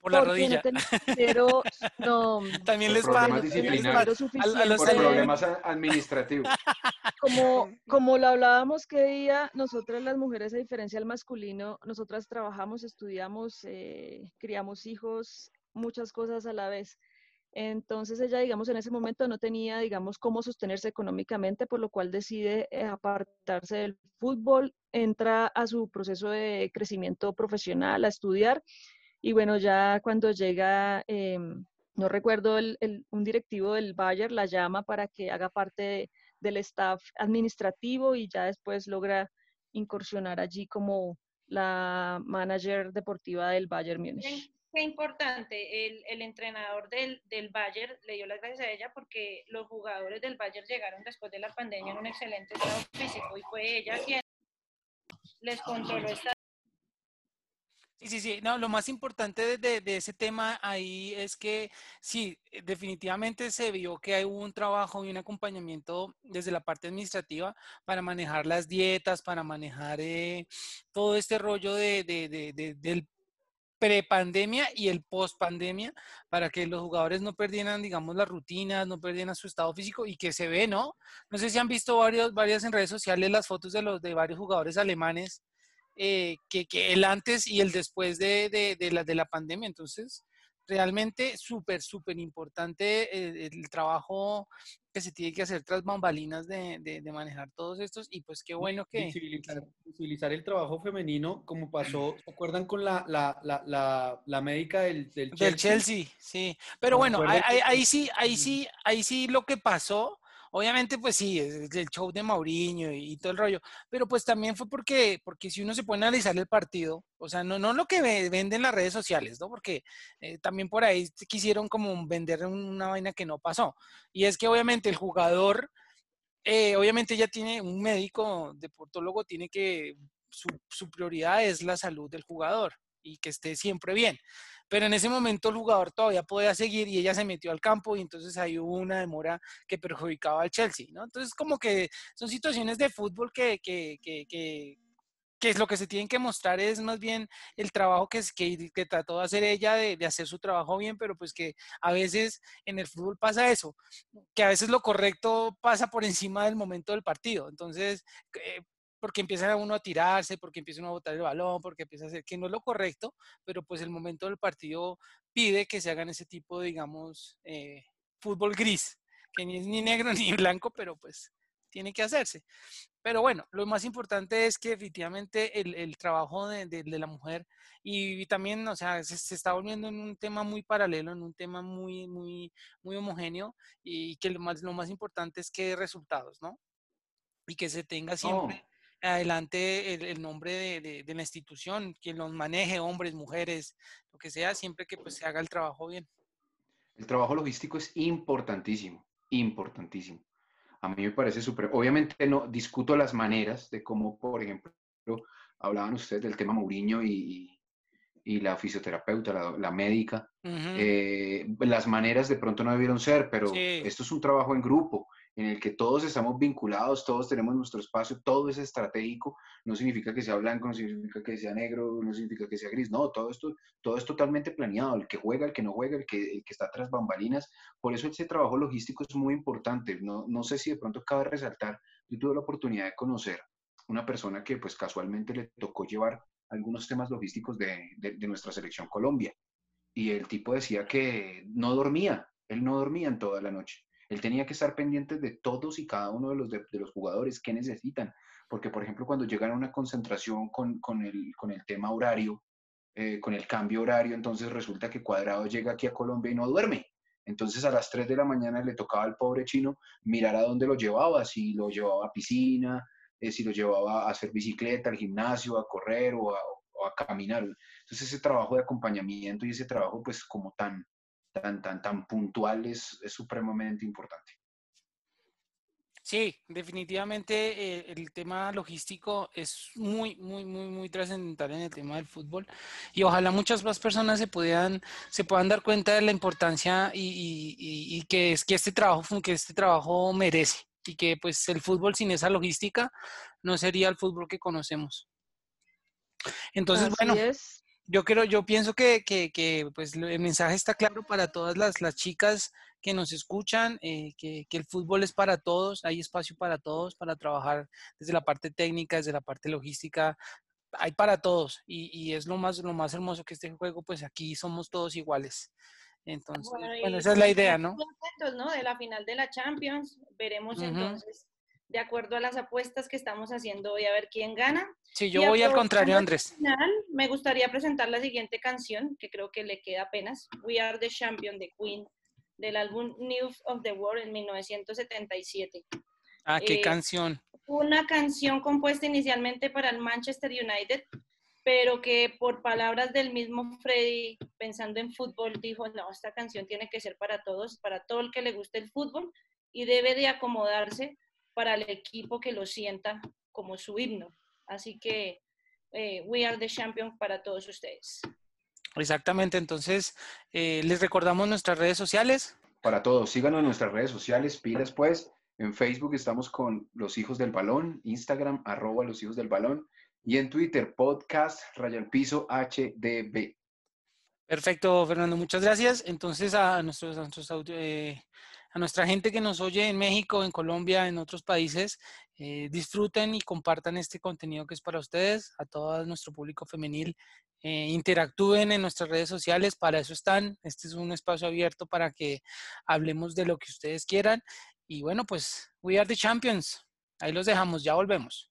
por la rodilla.
pero no,
también les
pasa.
A,
los problemas administrativos.
Como, como lo hablábamos que día, nosotras las mujeres, a diferencia del masculino, nosotras trabajamos, estudiamos, eh, criamos hijos, muchas cosas a la vez. Entonces ella, digamos, en ese momento no tenía, digamos, cómo sostenerse económicamente, por lo cual decide eh, apartarse del fútbol, entra a su proceso de crecimiento profesional, a estudiar y bueno, ya cuando llega, em, no recuerdo, el, un directivo del Bayer la llama para que haga parte del staff administrativo y ya después logra incursionar allí como la manager deportiva del Bayern Múnich.
Qué importante, el, el entrenador del, del, Bayern le dio las gracias a ella porque los jugadores del Bayern llegaron después de la pandemia en un excelente estado físico y fue ella quien les controló esta
Sí, sí, sí. No, lo más importante de, ese tema ahí es que sí, eh, definitivamente se vio que hay un trabajo y un acompañamiento desde la parte administrativa para manejar las dietas, para manejar eh, todo este rollo de, de, del prepandemia y el post-pandemia para que los jugadores no perdieran, digamos, las rutinas, no perdieran su estado físico y que se ve, ¿no? No sé si han visto varios, varias en redes sociales las fotos de los de varios jugadores alemanes eh, que, que, el antes y el después de, de, de, la, de la pandemia. Entonces, realmente súper, súper importante el, trabajo que se tiene que hacer tras bambalinas de, de, manejar todos estos y pues qué bueno que...
Visibilizar, el trabajo femenino como pasó, ¿se acuerdan con la, la, la, la, médica del, del
Chelsea? Del Chelsea, sí. Pero bueno, ahí, ahí, sí, ahí sí, ahí sí lo que pasó Obviamente, pues sí, el show de Mauriño y, todo el rollo, pero pues también fue porque, porque si uno se puede analizar el partido, o sea, no, no lo que venden las redes sociales, ¿no? Porque eh, también por ahí quisieron como vender una vaina que no pasó. Y es que obviamente el jugador, eh, obviamente ya tiene un médico deportólogo, tiene que, su, su prioridad es la salud del jugador y que esté siempre bien pero en ese momento el jugador todavía podía seguir y ella se metió al campo y entonces ahí hubo una demora que perjudicaba al Chelsea, ¿no? Entonces como que son situaciones de fútbol que, que, que, que es lo que se tienen que mostrar es más bien el trabajo que, que, que trató de hacer ella, de, de, hacer su trabajo bien, pero pues que a veces en el fútbol pasa eso, que a veces lo correcto pasa por encima del momento del partido. Entonces, eh, porque empieza uno a tirarse, porque empieza uno a botar el balón, porque empieza a hacer que no es lo correcto, pero pues el momento del partido pide que se hagan ese tipo, digamos, eh, fútbol gris, que ni es ni negro ni blanco, pero pues tiene que hacerse. Pero bueno, lo más importante es que efectivamente el, el trabajo de, de, la mujer y, también, o sea, se, se, está volviendo en un tema muy paralelo, en un tema muy, muy, muy homogéneo y que lo más, lo más importante es que dé resultados, ¿no? Y que se tenga siempre adelante el, nombre de, de, la institución, quien los maneje, hombres, mujeres, lo que sea, siempre que pues se haga el trabajo bien.
El trabajo logístico es importantísimo, importantísimo. A mí me parece súper, obviamente no discuto las maneras de cómo, por ejemplo, hablaban ustedes del tema Mourinho y, y la fisioterapeuta, la, la médica. eh, las maneras de pronto no debieron ser, pero sí. esto es un trabajo en grupo en el que todos estamos vinculados, todos tenemos nuestro espacio, todo es estratégico, no significa que sea blanco, no significa que sea negro, no significa que sea gris, no, todo esto todo es totalmente planeado, el que juega, el que no juega, el que, el que está tras bambalinas, por eso ese trabajo logístico es muy importante, no, no sé si de pronto cabe resaltar, yo tuve la oportunidad de conocer una persona que pues casualmente le tocó llevar algunos temas logísticos de, de, de nuestra selección Colombia. Y el tipo decía que no dormía, él no dormía en toda la noche. Él tenía que estar pendiente de todos y cada uno de los, de, los jugadores, qué necesitan. Porque, por ejemplo, cuando llegan a una concentración con, con, el, con el tema horario, eh, con el cambio horario, entonces resulta que Cuadrado llega aquí a Colombia y no duerme. Entonces a las 3 de la mañana le tocaba al pobre chino mirar a dónde lo llevaba, si lo llevaba a piscina, eh, si lo llevaba a hacer bicicleta, al gimnasio, a correr o a, o a, caminar. Entonces ese trabajo de acompañamiento y ese trabajo pues como tan, tan, tan, tan puntual es, es supremamente importante.
Sí, definitivamente eh, el tema logístico es muy, muy, muy, muy trascendental en el tema del fútbol y ojalá muchas más personas se puedan, se puedan dar cuenta de la importancia y, y, y que es que este trabajo, que este trabajo merece y que pues el fútbol sin esa logística no sería el fútbol que conocemos. Entonces,
Así
bueno,
es.
Yo creo, yo pienso que, que, que, pues el mensaje está claro para todas las, las chicas que nos escuchan, eh, que, que, el fútbol es para todos, hay espacio para todos, para trabajar desde la parte técnica, desde la parte logística, hay para todos y, y es lo más, lo más hermoso que este juego, pues aquí somos todos iguales. Entonces, bueno, bueno esa es la idea, ¿no?
Contentos, ¿no? De la final de la Champions, veremos uh -huh. entonces, de acuerdo a las apuestas que estamos haciendo hoy, a ver quién gana.
Sí, yo y voy al contrario, Andrés.
Final, me gustaría presentar la siguiente canción, que creo que le queda apenas, We Are the Champion de Queen del álbum News of the World en 1977.
Ah, qué eh, canción.
Una canción compuesta inicialmente para el Manchester United, pero que por palabras del mismo Freddy, pensando en fútbol, dijo, no, esta canción tiene que ser para todos, para todo el que le guste el fútbol, y debe de acomodarse para el equipo que lo sienta como su himno. Así que eh, We Are the Champion para todos ustedes.
Exactamente, entonces eh, les recordamos nuestras redes sociales.
Para todos, síganos en nuestras redes sociales, pilas pues. En Facebook estamos con Los Hijos del Balón, Instagram, arroba Los Hijos del Balón, y en Twitter, podcast, raya al piso, HDB.
Perfecto, Fernando, muchas gracias. Entonces, a, nuestros, a, nuestros, eh, a nuestra gente que nos oye en México, en Colombia, en otros países, eh, disfruten y compartan este contenido que es para ustedes, a todo nuestro público femenil eh, interactúen en nuestras redes sociales, para eso están. Este es un espacio abierto para que hablemos de lo que ustedes quieran. Y bueno, pues, we are the champions. Ahí los dejamos, ya volvemos.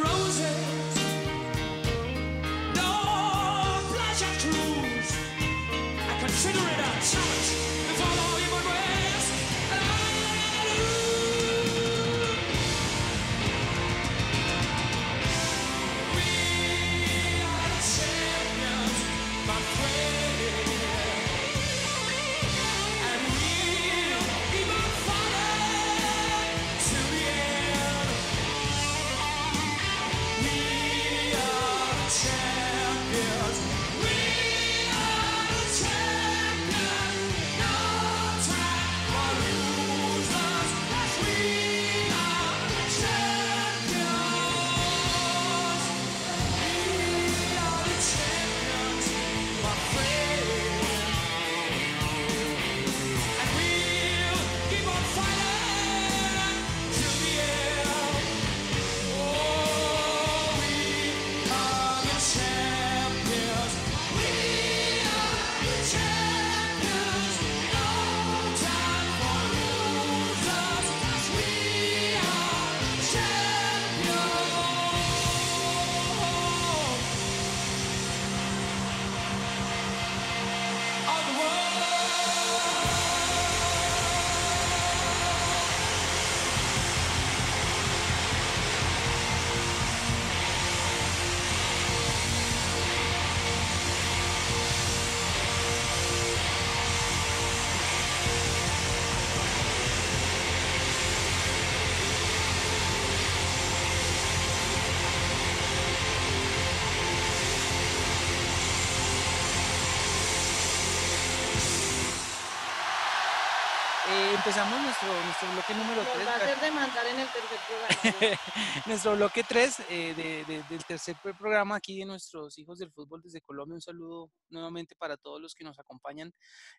empezamos nuestro, nuestro bloque número
Nos
3.
va a hacer demandar en el tercer programa.
nuestro bloque 3 del tercer pro- programa aquí de nuestros hijos del fútbol desde Colombia. Un saludo nuevamente para todos los que nos acompañan,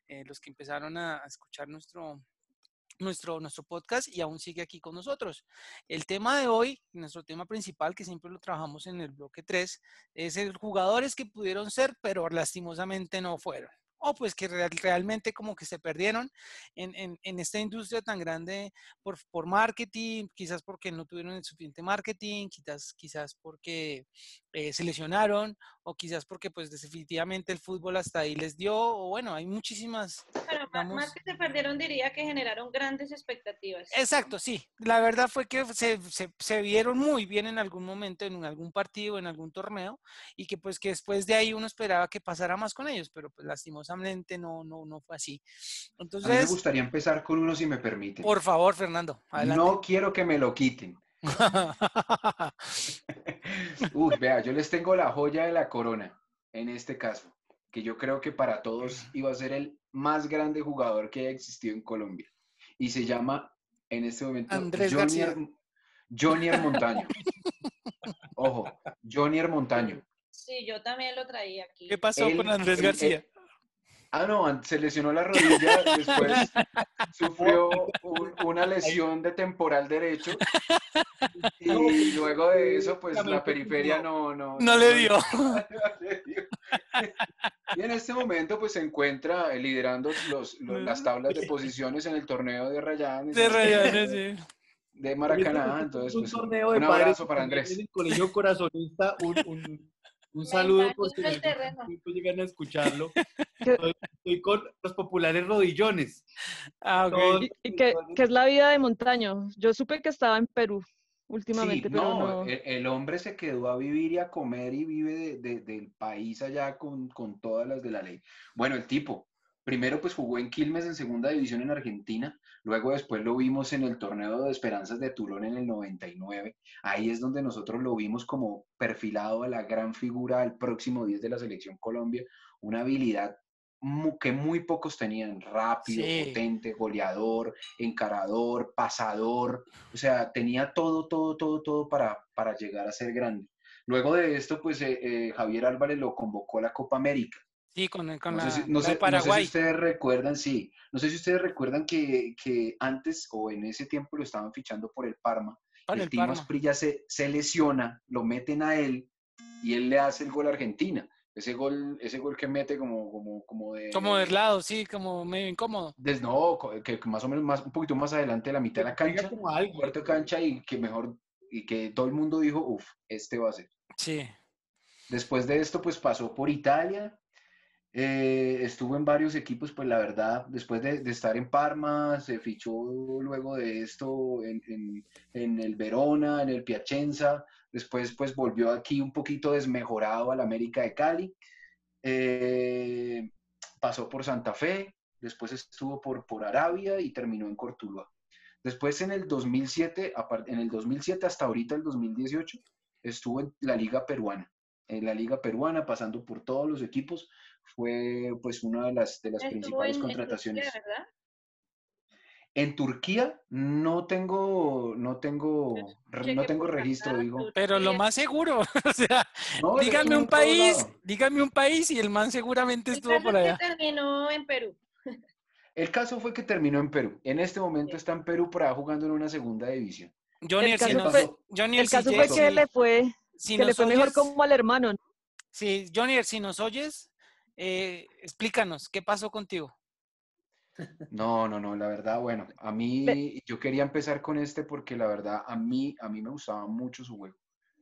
eh, los que empezaron a, a escuchar nuestro, nuestro, nuestro podcast y aún sigue aquí con nosotros. El tema de hoy, nuestro tema principal, que siempre lo trabajamos en el bloque 3, es el jugadores que pudieron ser, pero lastimosamente no fueron. O pues que real- realmente como que se perdieron en, en- en esta industria tan grande por, por marketing, quizás porque no tuvieron el suficiente marketing, quizás, quizás porque eh, se lesionaron, o quizás porque pues definitivamente el fútbol hasta ahí les dio, o bueno, hay muchísimas
Pero
digamos-
más que se perdieron, diría que generaron grandes expectativas.
Exacto, sí. La verdad fue que se, se- se vieron muy bien en algún momento, en un- algún partido, en algún torneo, y que pues que después de ahí uno esperaba que pasara más con ellos, pero pues lastimosamente no, no, no fue así.
A mí me
Entonces,
gustaría empezar con uno si me permiten.
por favor, Fernando, adelante.
No quiero que me lo quiten. Uy, vea, yo les tengo la joya de la corona en este caso, que yo creo que para todos iba a ser el más grande jugador que haya existido en Colombia. Y se llama en este momento
Andrés
Jonier,
García.
Montaño. Ojo, Jonier Montaño.
Sí, yo también lo traía aquí.
¿Qué pasó
Él-
con Andrés
él-
García?
Ah, no, se lesionó la rodilla, después sufrió un- una lesión de temporal derecho y luego de eso, pues la periferia no... No,
No le dio.
no le dio. Y en este momento, pues se encuentra liderando los, los- las tablas de posiciones en el torneo de Rayanes
De Rayanes, sí.
de Maracaná. Entonces,
un
pues,
torneo de
un
padres
abrazo para Andrés.
En el colegio corazonista, un, un, un
Me
saludo por si
terreno.
momento llegan a escucharlo.
¿Qué-
Estoy, estoy con los populares rodillones.
Ah, ok.
Todos-
¿Y, qué, qué es la vida de Montaño? Yo supe que estaba en Perú últimamente,
Sí,
pero
no,
no.
El, el hombre se quedó a vivir y a comer y vive de- de- del país allá con, con todas las de la ley. Bueno, el tipo, primero pues jugó en Quilmes en segunda división en Argentina, luego después lo vimos en el torneo de Esperanzas de Tulón en el 99. Ahí es donde nosotros lo vimos como perfilado a la gran figura al próximo 10 de la selección Colombia, una habilidad que muy pocos tenían, rápido,
Sí.
potente, goleador, encarador, pasador, o sea, tenía todo, todo, todo, todo para, para llegar a ser grande. Luego de esto, pues eh, eh, Javier Álvarez lo convocó a la Copa América.
Sí, con, con
No
la,
sé, si, no
la
sé-
de
no sé
Paraguay.
si ustedes recuerdan, sí, no sé si ustedes recuerdan que, que antes o en ese tiempo lo estaban fichando por el Parma.
Para
el
el
Timo. Asprilla se, se lesiona, lo meten a él y él le hace el gol a Argentina. Ese gol, ese gol que mete como, como, como de...
Como del lado, sí, como medio incómodo.
des- no, que, que más o menos más, un poquito más adelante de la mitad de la cancha,
como algo.
cuarto cancha y que mejor, y que todo el mundo dijo, uff, este va a ser.
Sí.
Después de esto, pues pasó por Italia, eh, estuvo en varios equipos, pues la verdad, después de, de estar en Parma, se fichó luego de esto en, en- en el Verona, en el Piacenza, después pues volvió aquí un poquito desmejorado al América de Cali, eh, pasó por Santa Fe, después estuvo por, por Arabia y terminó en Cortuluá. Después en el 2007, apar- en el 2007 hasta ahorita el 2018, estuvo en la Liga Peruana. En la Liga Peruana, pasando por todos los equipos, fue pues una de las, de las principales
en- en
contrataciones.
Turquía, ¿verdad?
En Turquía no tengo, no tengo, no tengo registro, digo.
Pero lo más seguro, o sea,
No,
un país,
lado.
díganme un país y el man seguramente
El
estuvo
caso
por
es que
allá.
terminó en Perú.
El caso fue que terminó en Perú. En este momento
Sí.
está en Perú para jugando en una segunda división.
Johnny,
El
si
caso
nos,
fue-
Johnny,
El caso fue que
si-
le fue,
si
que le fue mejor como al hermano. ¿no?
Sí, Johnny, si nos oyes, eh, explícanos, ¿qué pasó contigo?
No, no, no, la verdad, bueno, a mí, yo quería empezar con este porque la verdad, a mí, a mí me gustaba mucho su juego.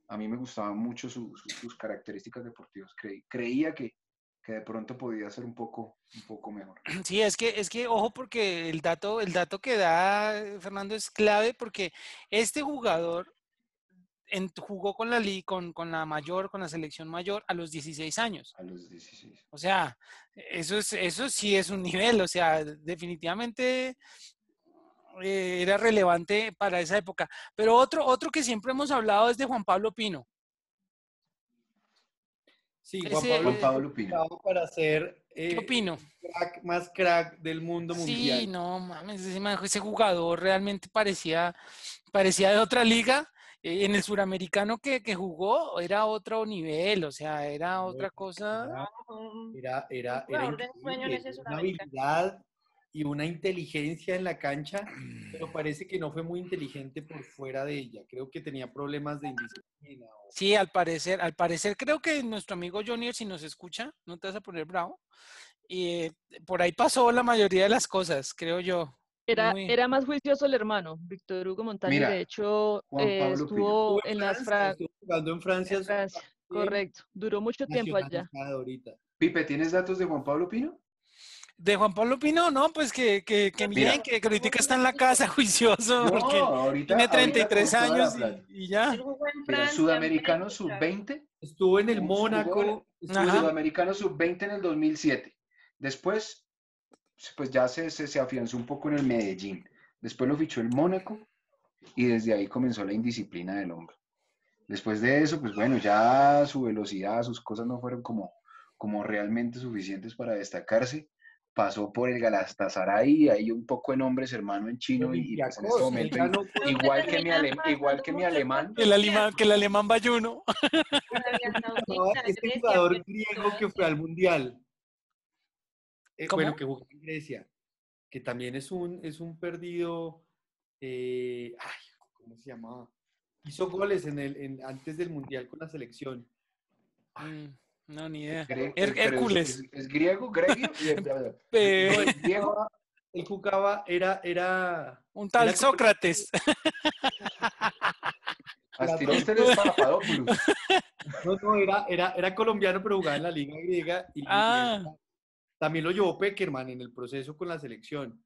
A mí me gustaban mucho su- su- sus características deportivas. Creí- creía que, que de pronto podía ser un poco, un poco mejor.
Sí, es que, es que, ojo, porque el dato, el dato que da eh, Fernando es clave porque este jugador en- jugó con la, con, con la mayor, con la selección mayor a los 16 años.
A los 16.
O sea, eso, es, eso sí es un nivel, o sea, definitivamente eh, era relevante para esa época. Pero otro, otro que siempre hemos hablado es de Juan Pablo Pino.
Sí, Juan
Ese-
Pablo,
Juan Pablo Pino.
para ser
¿Qué
eh,
opino?
crack, más crack del mundo mundial.
Sí, no mames, ese, man- ese jugador realmente parecía, parecía de otra liga. Eh, En el suramericano que, que jugó era otro nivel, o sea, era otra cosa.
Era, era, era,
en ese
una habilidad y una inteligencia en la cancha, pero parece que no fue muy inteligente por fuera de ella. Creo que tenía problemas de indisciplina.
Sí, al parecer, al parecer creo que nuestro amigo Jonier, si nos escucha, no te vas a poner bravo. Y eh, por ahí pasó la mayoría de las cosas, creo yo.
Era,
Muy-
era más juicioso el hermano, Víctor Hugo Montaño,
Mira,
de hecho eh, estuvo en las
Francia, estuvo jugando en Francia.
en Francia, correcto, duró mucho tiempo allá.
ahorita.
Pipe, ¿tienes datos de Juan Pablo Pino?
De Juan Pablo Pino, no, pues que, que, que
Mira.
bien, que ahorita está en la casa juicioso,
No,
porque
ahorita,
tiene
ahorita
33
con toda la
años y, y ya.
En
Mira,
Francia,
Sudamericano
México,
sub-20,
Estuvo en el Mónaco. estuvo
Sudamericano sub-20 en el 2007. Después, pues ya se, se, se afianzó un poco en el Medellín. Después lo fichó el Mónaco y desde ahí comenzó la indisciplina del hombre. Después de eso, pues bueno, ya su velocidad, sus cosas no fueron como, como realmente suficientes para destacarse. Pasó por el Galatasaray, ahí un poco en hombres, hermano, en chino, y, y, pues en este momento, igual que mi,
termina
ale-
pasando
igual que mi alemán,
el alemán, que el alemán bayuno.
Saudita,
este jugador griego que fue al Mundial. Eh,
¿Cómo?
bueno, que jugó en Grecia. Que también es un, es un perdido. eh, ay, ¿cómo se llamaba? Hizo goles en el, en- antes del Mundial con la selección.
Mm, No, ni idea. Her- Hércules.
Es, es griego, griego,
No, él
griego.
jugaba- él jugaba, era, era,
un tal
Era
Sócrates.
Astirósteles Papadopoulos.
no, no, era, era, era colombiano, pero jugaba en la Liga Griega. Y, y
Ah.
También lo llevó Peckerman en el proceso con la selección.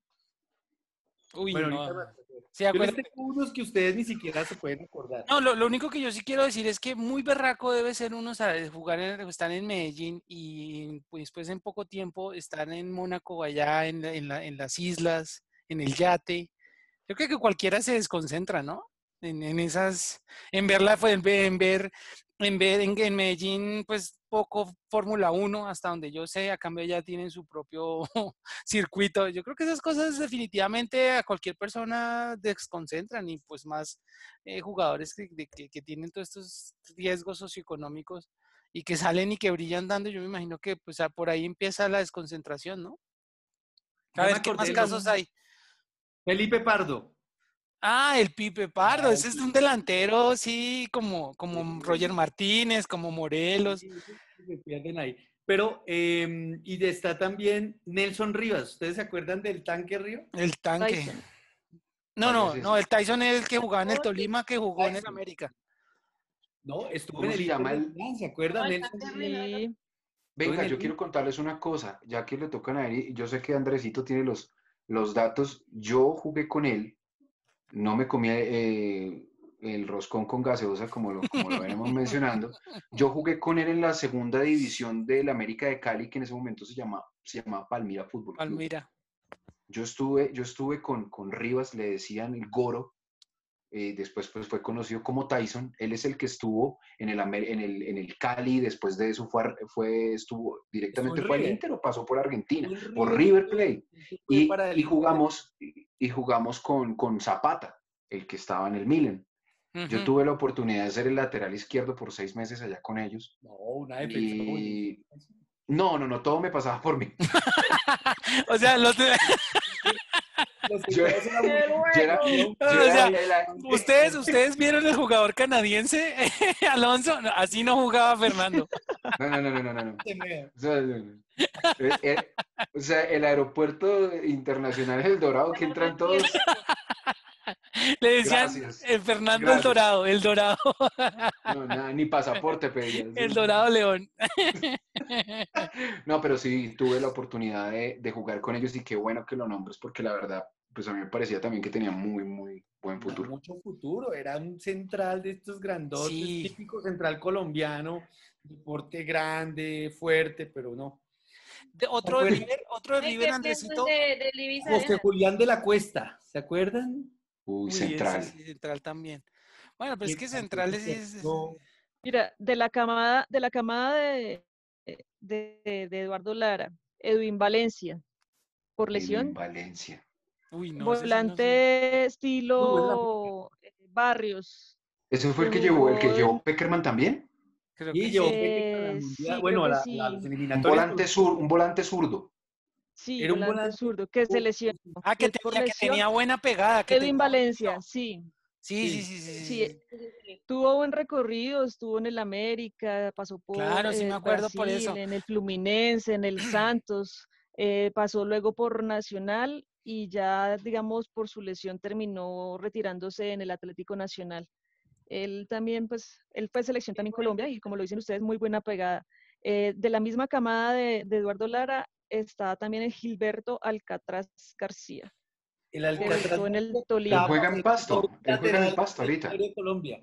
Uy,
Bueno,
no.
ahorita unos que ustedes ni siquiera se pueden acordar.
No, lo, lo único que yo sí quiero decir es que muy berraco debe ser uno saber jugar en, estar en Medellín y pues, después en poco tiempo estar en Mónaco, allá en, la- en, la- en las islas, en el yate. Yo creo que cualquiera se desconcentra, ¿no? En, en esas, en verla, fue en ver, en ver, en ver en Medellín, pues poco Fórmula 1, hasta donde yo sé, a cambio ya tienen su propio circuito. Yo creo que esas cosas definitivamente a cualquier persona desconcentran y pues más eh, jugadores que, de- que- que tienen todos estos riesgos socioeconómicos y que salen y que brillan dando, yo me imagino que pues a- por ahí empieza la desconcentración, ¿no? A
Ya me
ver, ¿qué más casos hay?
Felipe Pardo.
Ah, el Pipe Pardo,
Ah,
ese es un delantero, sí, como, como Roger Martínez, como Morelos.
Sí, sí, se pierden ahí. Pero, eh, y está también Nelson Rivas. ¿Ustedes se acuerdan del tanque Río?
El tanque.
Tyson.
No,
¿Cuál
no, no, el Tyson es el que jugaba en el. Tolima, que jugó en el. América.
No, estuvo
¿Cómo
en el Milán, ¿Se acuerdan?
No,
Nelson.
Sí,
Venga, yo quiero contarles una cosa, ya que le tocan a él, y yo sé que Andresito tiene los, los datos, yo jugué con él, no me comí eh, el roscón con gaseosa como lo, como lo venimos mencionando, yo jugué con él en la segunda división del América de Cali, que en ese momento se llama, se llama Palmira Fútbol Club.
Palmira.
Yo estuve, yo estuve con, con Rivas, le decían el Goro, eh, después pues, fue conocido como Tyson. Él es el que estuvo en el, en el, en el Cali, después de eso fue, fue estuvo directamente
en
fue al. Inter o pasó por Argentina, por
River
River Plate. Y, y jugamos, y, jugamos con, con Zapata, el que estaba en el Milan. Yo tuve la oportunidad de ser el lateral izquierdo por seis meses allá con ellos.
No, una
Y-. No, no, no, todo me pasaba por mí.
O sea, los ¿Ustedes, ¿Ustedes vieron el jugador canadiense, Alonso? No, así no jugaba Fernando.
No, no, no, no, no, no, O sea. Eh, eh, o sea, el aeropuerto internacional El Dorado que entran todos.
Le decían el Fernando el. Dorado, el Dorado,
No, nada, ni pasaporte pedían. sí.
el Dorado León.
No, pero sí tuve la oportunidad de, de jugar con ellos y qué bueno que lo nombres porque la verdad, pues a mí me parecía también que tenía muy, muy buen futuro.
Mucho futuro. Era un central de estos grandotes,
Sí.
típico central colombiano, deporte grande, fuerte, pero no.
De- otro de? River, otro de River,
¿qué
Andresito.
de, de Livisa
José
Arenas?
Julián de la Cuesta, ¿se acuerdan?
Uy,
Uy, ese
central.
central también. Bueno, pues es que sí es,
Mira, de la camada, de la camada de, de, de Eduardo Lara, Edwin Valencia, por lesión.
En Valencia.
Uy, no, ese sí no sé.
Volante estilo eh, Barrios.
¿Ese fue el que llevó, el que llevó Peckerman también?
Creo
Y
que
llevó
sí.
Eh,
bueno, la-
sí.
Un volante, sur, un volante zurdo.
Sí,
Era un
volante
volante
zurdo, que se lesionó.
Ah, que tenía, que tenía buena pegada. Que
Edwin Valencia, sí.
Sí,
Sí.
sí, sí, sí.
Tuvo buen recorrido, estuvo en el América, pasó por
Claro, sí me
eh,
acuerdo por eso.
en el Fluminense, en el Santos, eh, pasó luego por Nacional y ya, digamos, por su lesión terminó retirándose en el Atlético Nacional. Él también, pues, él fue selección también Colombia y como lo dicen ustedes, muy buena pegada. Eh, de la misma camada de, de Eduardo Lara está también el Gilberto Alcatraz García,
El Alcatraz
en el Tolima.
juega en Pasto. Él juega en Pasto ahorita.
Colombia.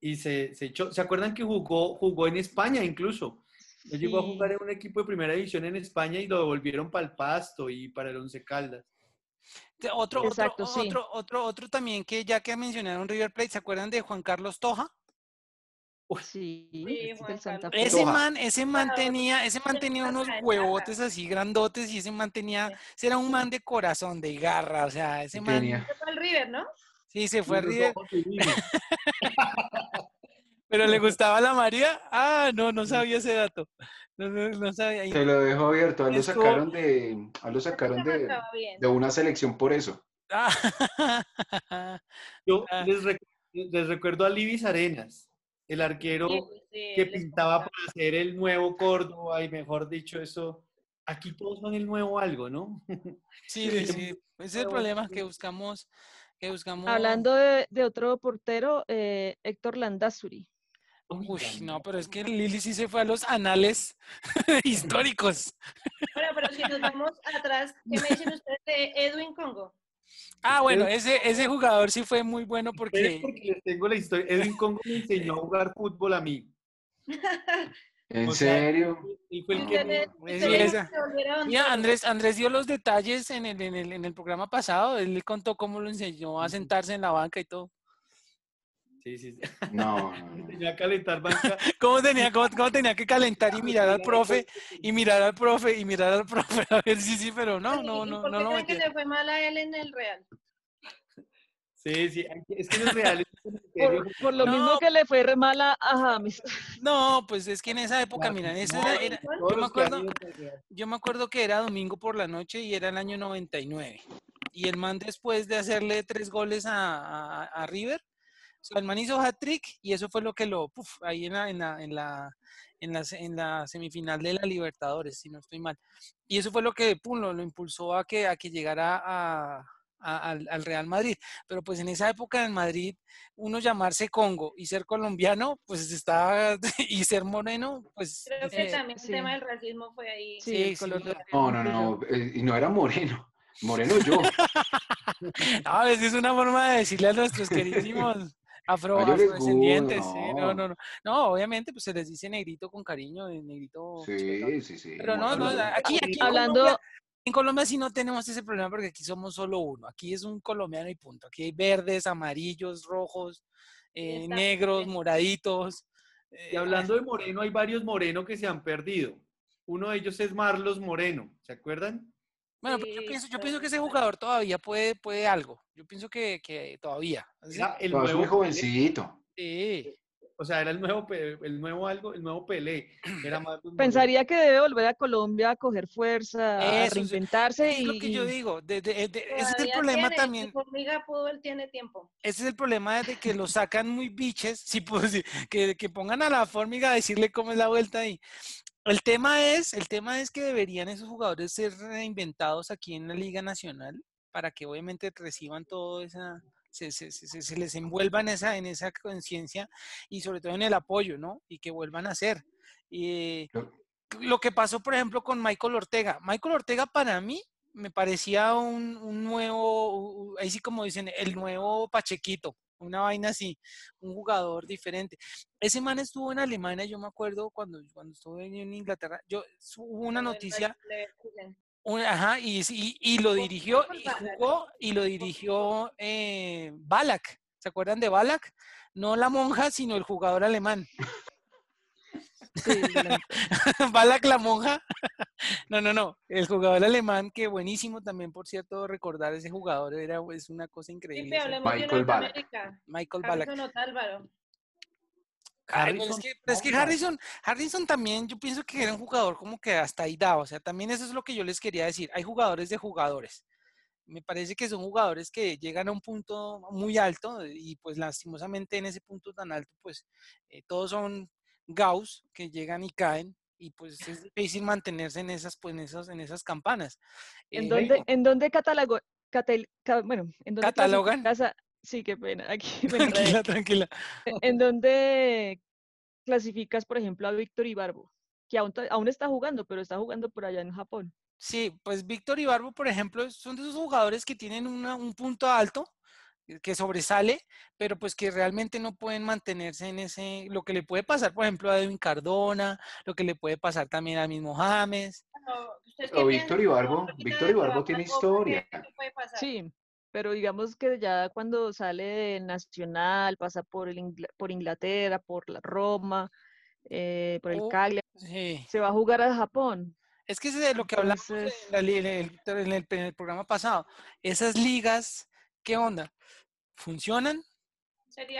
Y se, se echó, ¿se acuerdan que jugó, jugó en España incluso? Llegó a jugar en un equipo de primera división en España y lo devolvieron para el Pasto y para el Once Caldas.
Otro,
Exacto,
otro,
sí.
otro, otro, otro también que ya que mencionaron River Plate, ¿se acuerdan de Juan Carlos Toja?
Sí,
Sí, Juan
del Santa
Carlos.
Fe.
Ese man, ese man tenía, ese man tenía unos huevotes así grandotes y ese man tenía, ese era un man de corazón, de garra, o sea, ese man.
Se fue al River, ¿no?
sí, se fue a
Los
River. pero le gustaba la María, ah, no, no sabía ese dato, no, no, no sabía. y-
Se lo dejó abierto. A lo sacaron de, a lo sacaron de, de una selección por eso.
Ah,
Yo
Ah.
les, rec- les recuerdo a Libis Arenas, el arquero
Sí, sí,
que pintaba para ser el nuevo Córdoba y mejor dicho eso. Aquí todos son el nuevo algo, ¿no?
sí, sí, sí, ese es el problema que buscamos, que buscamos.
Hablando de, de otro portero, eh, Héctor Landazuri.
Uy, no, pero es que Lili sí se fue a los anales históricos.
Bueno, pero si nos vamos atrás, ¿qué me dicen ustedes de Edwin Congo?
Ah, bueno, ese, ese jugador sí fue muy bueno porque
porque les tengo la historia. Edwin Congo me enseñó a jugar fútbol a mí.
¿En
O sea,
serio?
Él fue el
Y
que me-
y
Mira. Andrés, Andrés dio los detalles en el, en, el, en el programa pasado. Él le contó cómo lo enseñó a sentarse en la banca y todo.
Sí, sí, sí.
No, no,
Me
no.
enseñó a calentar banca.
Cómo tenía, cómo, cómo tenía que calentar y mirar al profe, y mirar al profe, y mirar al profe. A ver, sí, sí, pero no,
¿Y-
no,
y
no,
por
no
qué creen que le fue mal a él en el Real?
Sí, sí. Es que en serio.
Por, por lo
No.
mismo que le fue re mal a, James.
No, pues es que en esa época,
Claro,
mira, en esa
no,
era- yo me
que
acuerdo,
Real.
yo me acuerdo que era domingo por la noche y era el año 99. Y el man después de hacerle tres goles a, a- a River, sea, el man hizo hat-trick y eso fue lo que lo, puf, ahí en la, en la, en la, en la, en la semifinal de la Libertadores, si no estoy mal. Y eso fue lo que, pum, lo, lo impulsó a que, a que llegara a, a- al, al Real Madrid. Pero pues en esa época en Madrid, uno llamarse Congo y ser colombiano, pues está, y ser moreno, pues...
Creo que
Eh,
también
sí.
el tema del racismo fue ahí.
Sí,
Sí,
el
sí,
color de
no.
No, no, eh, Y no era moreno. Moreno yo.
A veces es una forma de decirle a nuestros queridísimos afro, afrodescendientes.
gusta,
sí,
no.
no, no, no. No, obviamente, pues se les dice negrito con cariño, eh, negrito.
Sí, sí, sí.
Pero no, no,
moreno.
aquí, aquí
Hablando,
Colombia, en Colombia sí no tenemos ese problema porque aquí somos solo uno. Aquí es un colombiano y punto. Aquí hay verdes, amarillos, rojos, eh, negros, moraditos.
Y
eh,
hablando de Moreno, hay varios Moreno que se han perdido. Uno de ellos es Marlos Moreno, ¿se acuerdan?
Bueno, pero yo pienso, yo pienso que ese jugador todavía puede, puede algo. Yo pienso que, que todavía. ¿sí?
Era el
muy
nuevo Pelé.
jovencito.
Sí.
O sea, era el nuevo, el nuevo algo, el nuevo Pelé. Era Moreno.
pensaría que debe volver a Colombia a coger fuerza, a
Eso, sí.
reinventarse
Es
y,
lo que yo digo. de- de- de- ese es el problema
tiene,
también.
Si Formiga pudo, él tiene tiempo.
Ese es el problema de que lo sacan muy biches. Sí, pues, que, que pongan a la formiga a decirle cómo es la vuelta ahí. El tema es, el tema es que deberían esos jugadores ser reinventados aquí en la Liga Nacional para que obviamente reciban todo esa, se, se- se- se- les envuelva en esa, en esa conciencia y sobre todo en el apoyo, ¿no? Y que vuelvan a ser. Y,
Lo-
que pasó, por ejemplo, con Michael Ortega. Michael Ortega para mí me parecía un, un nuevo, ahí sí como dicen, el nuevo Pachequito, una vaina así, un jugador diferente. Ese man estuvo en Alemania, yo me acuerdo cuando, cuando estuve en Inglaterra, yo hubo una noticia, una- ajá, y, y, y lo dirigió, y jugó, y lo dirigió eh, Balak. ¿Se acuerdan de Balak? no la monja, sino el jugador alemán.
Sí, la-
Balak la monja. No, no, no. El jugador alemán, que buenísimo también, por cierto, recordar ese jugador, era es una cosa increíble.
De
Michael Ballack.
Norteamérica.
Michael Ballack.
Harrison
es que, es que. Harrison, Harrison también, yo pienso que era un jugador como que hasta ahí da, o sea, también eso es lo que yo les quería decir. Hay jugadores de jugadores. Me parece que son jugadores que llegan a un punto muy alto y pues lastimosamente en ese punto tan alto, pues eh, todos son Gauss que llegan y caen y pues es difícil mantenerse en esas, pues, en esas, en esas campanas.
¿En
Eh,
dónde, en dónde catalogo, ca- bueno, en dónde
¿Catalogan?
sí, qué pena, aquí me
tranquila, tranquila.
¿En- ¿En dónde clasificas, por ejemplo, a Víctor Ibarbo? Que aún, aún está jugando, pero está jugando por allá en Japón.
Sí, pues Víctor Ibarbo, por ejemplo, son de esos jugadores que tienen una- un punto alto, que sobresale, pero pues que realmente no pueden mantenerse en ese, lo que le puede pasar, por ejemplo, a Edwin Cardona, lo que le puede pasar también al mismo James.
Bueno, ¿ustedes
O Víctor? Ibarbo, Víctor Ibarbo tiene
para Copa, ¿qué-
historia.
Sí, pero digamos que ya cuando sale del Nacional, pasa por, el Ingla- por Inglaterra, por la Roma, eh, por el
Oh,
Cagliari,
Sí.
se va a jugar a Japón.
Es que es de lo que hablamos en, la en el, en el- en el programa pasado. Esas ligas, ¿qué onda? ¿Funcionan?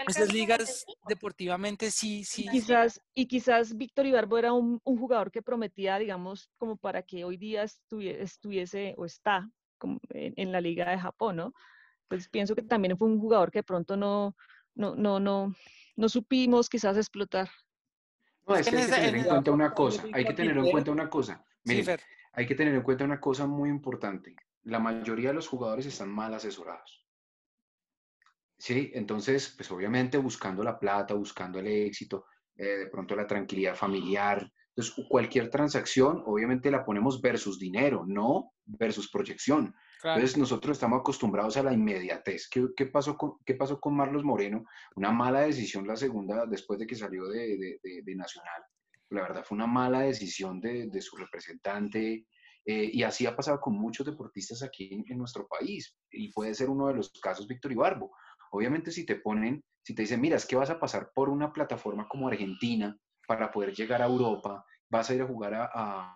Esas ligas
México.
deportivamente sí, sí.
Y quizás, y quizás Víctor Ibarbo era un, un jugador que prometía, digamos, como para que hoy día estuvie- estuviese o está como en, en la Liga de Japón, ¿no? Pues pienso que también fue un jugador que pronto no, no, no, no, no supimos quizás explotar.
No,
Es
es
que
que hay que tener
en
cuenta una cosa, hay que tener en cuenta una cosa. Miren, hay que tener en cuenta una cosa muy importante. La mayoría de los jugadores están mal asesorados. Sí, entonces, pues obviamente buscando la plata, buscando el éxito, eh, de pronto la tranquilidad familiar. Entonces, cualquier transacción, obviamente la ponemos versus dinero, no versus proyección.
Claro.
Entonces, nosotros estamos acostumbrados a la inmediatez. ¿Qué, qué pasó con, qué pasó con Marlos Moreno? Una mala decisión la segunda después de que salió de, de- de- de Nacional. La verdad fue una mala decisión de, de su representante. eh, y así ha pasado con muchos deportistas aquí en, en nuestro país. Y puede ser uno de los casos Víctor Ibarbo. Obviamente si te ponen, si te dicen, mira, es que vas a pasar por una plataforma como Argentina para poder llegar a Europa, vas a ir a jugar a, a-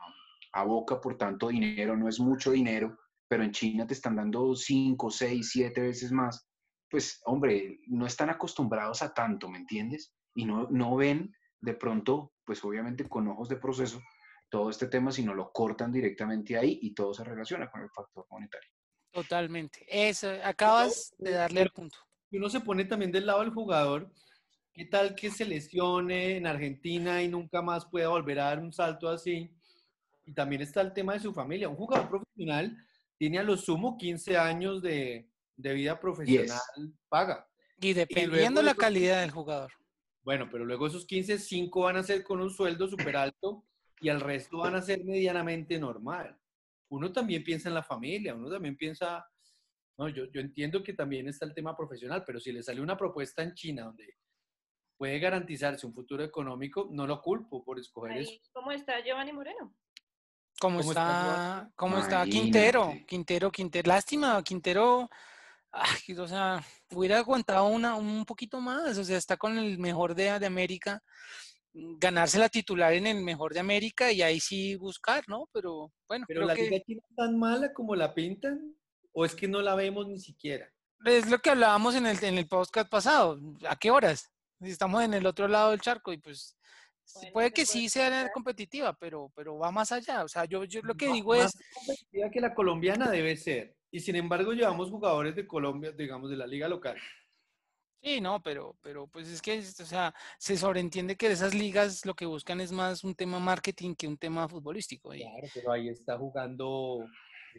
a Boca por tanto dinero, no es mucho dinero, pero en China te están dando 5, 6, 7 veces más, pues hombre, no están acostumbrados a tanto, ¿me entiendes? Y no, no ven de pronto, pues obviamente con ojos de proceso, todo este tema, sino lo cortan directamente ahí y todo se relaciona con el factor monetario.
Totalmente. Eso, acabas de darle el punto.
Y uno se pone también del lado del jugador. ¿Qué tal que se lesione en Argentina y nunca más pueda volver a dar un salto así? Y también está el tema de su familia. Un jugador profesional tiene a lo sumo 15 años de, de vida profesional paga.
Y dependiendo
luego
la calidad del jugador.
Bueno, pero luego esos 15, 5 van a ser con un sueldo súper alto y el resto van a ser medianamente normal. Uno también piensa en la familia, uno también piensa, no, yo, yo entiendo que también está el tema profesional, pero si le sale una propuesta en China donde puede garantizarse un futuro económico, no lo culpo por escoger eso.
¿Cómo está Giovanni Moreno?
¿Cómo,
¿Cómo está
está, cómo está Quintero? Quintero, Quintero. Lástima, Quintero. ay, o sea, hubiera aguantado una, un poquito más. O sea, está con el mejor de, de América. Ganarse la titular en el mejor de América y ahí sí buscar, ¿no? Pero bueno,
Pero
creo
la
que
liga china es tan mala como la pintan, o es que no la vemos ni siquiera.
es lo que hablábamos en el, en el podcast pasado. ¿A qué horas? Estamos en el otro lado del charco y pues
Bueno,
puede
se
que sí sea competitiva, pero, pero va más allá. O sea, yo, yo lo que digo
más
es,
competitiva que la colombiana debe ser. Y sin embargo, llevamos jugadores de Colombia, digamos, de la liga local.
Sí, no, pero, pero pues es que, es- o sea, se sobreentiende que esas ligas lo que buscan es más un tema marketing que un tema futbolístico. Y
Claro, pero ahí está jugando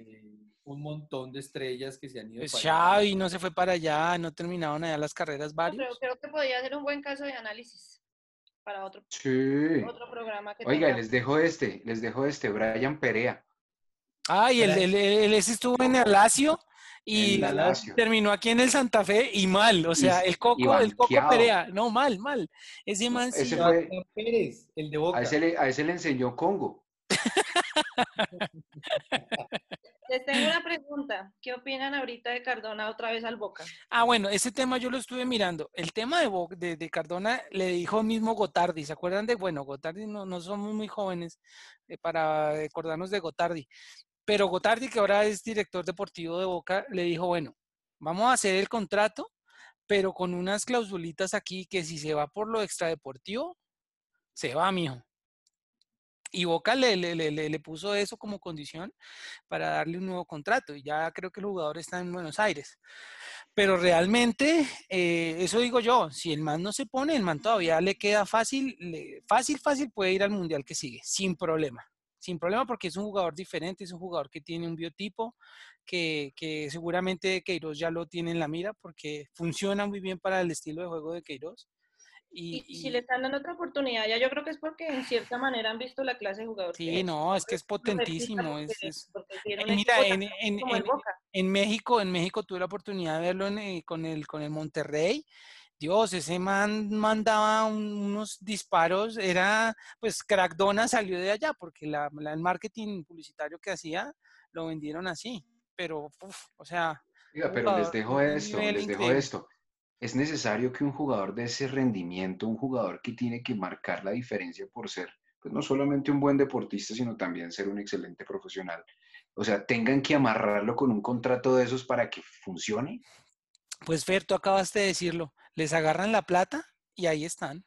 eh, un montón de estrellas que se han ido
pues
para allá.
Xavi no se fue para allá, no terminaron allá las carreras
No, pero
varios.
creo que podría ser un buen caso de análisis para otro,
Sí.
otro programa que
Oiga, les dejo este, les dejo este, Brian Perea.
Ah, y el, el, el- ese estuvo en el Lazio y
Lazio.
terminó aquí en el Santa Fe y mal, o sea,
Y-
el Coco, el Coco. Perea, no, mal, mal. Ese man sí,
ese fue-
Pérez, el de Boca.
A ese le, a ese le enseñó Congo.
Les tengo una pregunta. ¿Qué opinan ahorita de Cardona otra vez al Boca?
Ah, bueno, ese tema yo lo estuve mirando. El tema de, Bo- de, Cardona le dijo mismo Gotardi. ¿Se acuerdan de, bueno, Gotardi no, no somos muy jóvenes eh, para acordarnos de Gotardi, pero Gotardi, que ahora es director deportivo de Boca, le dijo, bueno, vamos a hacer el contrato, pero con unas clausulitas aquí que si se va por lo extradeportivo, se va, mijo. Y Boca le, le, le, le- puso eso como condición para darle un nuevo contrato. Y ya creo que el jugador está en Buenos Aires. Pero realmente, eh, eso digo yo, si el man no se pone, el man todavía le queda fácil, fácil, fácil puede ir al mundial que sigue, sin problema. Sin problema porque es un jugador diferente, es un jugador que tiene un biotipo, que, que seguramente Queiroz ya lo tiene en la mira porque funciona muy bien para el estilo de juego de Queiroz. Y,
Y, si
y-
le están dando otra oportunidad, ya yo creo que es porque en cierta manera han visto la clase de jugador. que
sí,
es.
no, es que es potentísimo. Es, es- mira, en, en- en- en México, en México tuve la oportunidad de verlo en, eh, con, el, con el Monterrey. Dios, ese man mandaba un- unos disparos, era, pues Crackdona salió de allá porque la, la- el marketing publicitario que hacía lo vendieron así. Pero, uf, o sea,
Oiga, pero les dejo esto, les dejo
increíble.
esto. Es necesario que un jugador de ese rendimiento, un jugador que tiene que marcar la diferencia por ser, pues no solamente un buen deportista, sino también ser un excelente profesional. O sea, tengan que amarrarlo con un contrato de esos para que funcione.
Pues Fer, tú acabaste de decirlo, les agarran la plata y ahí están.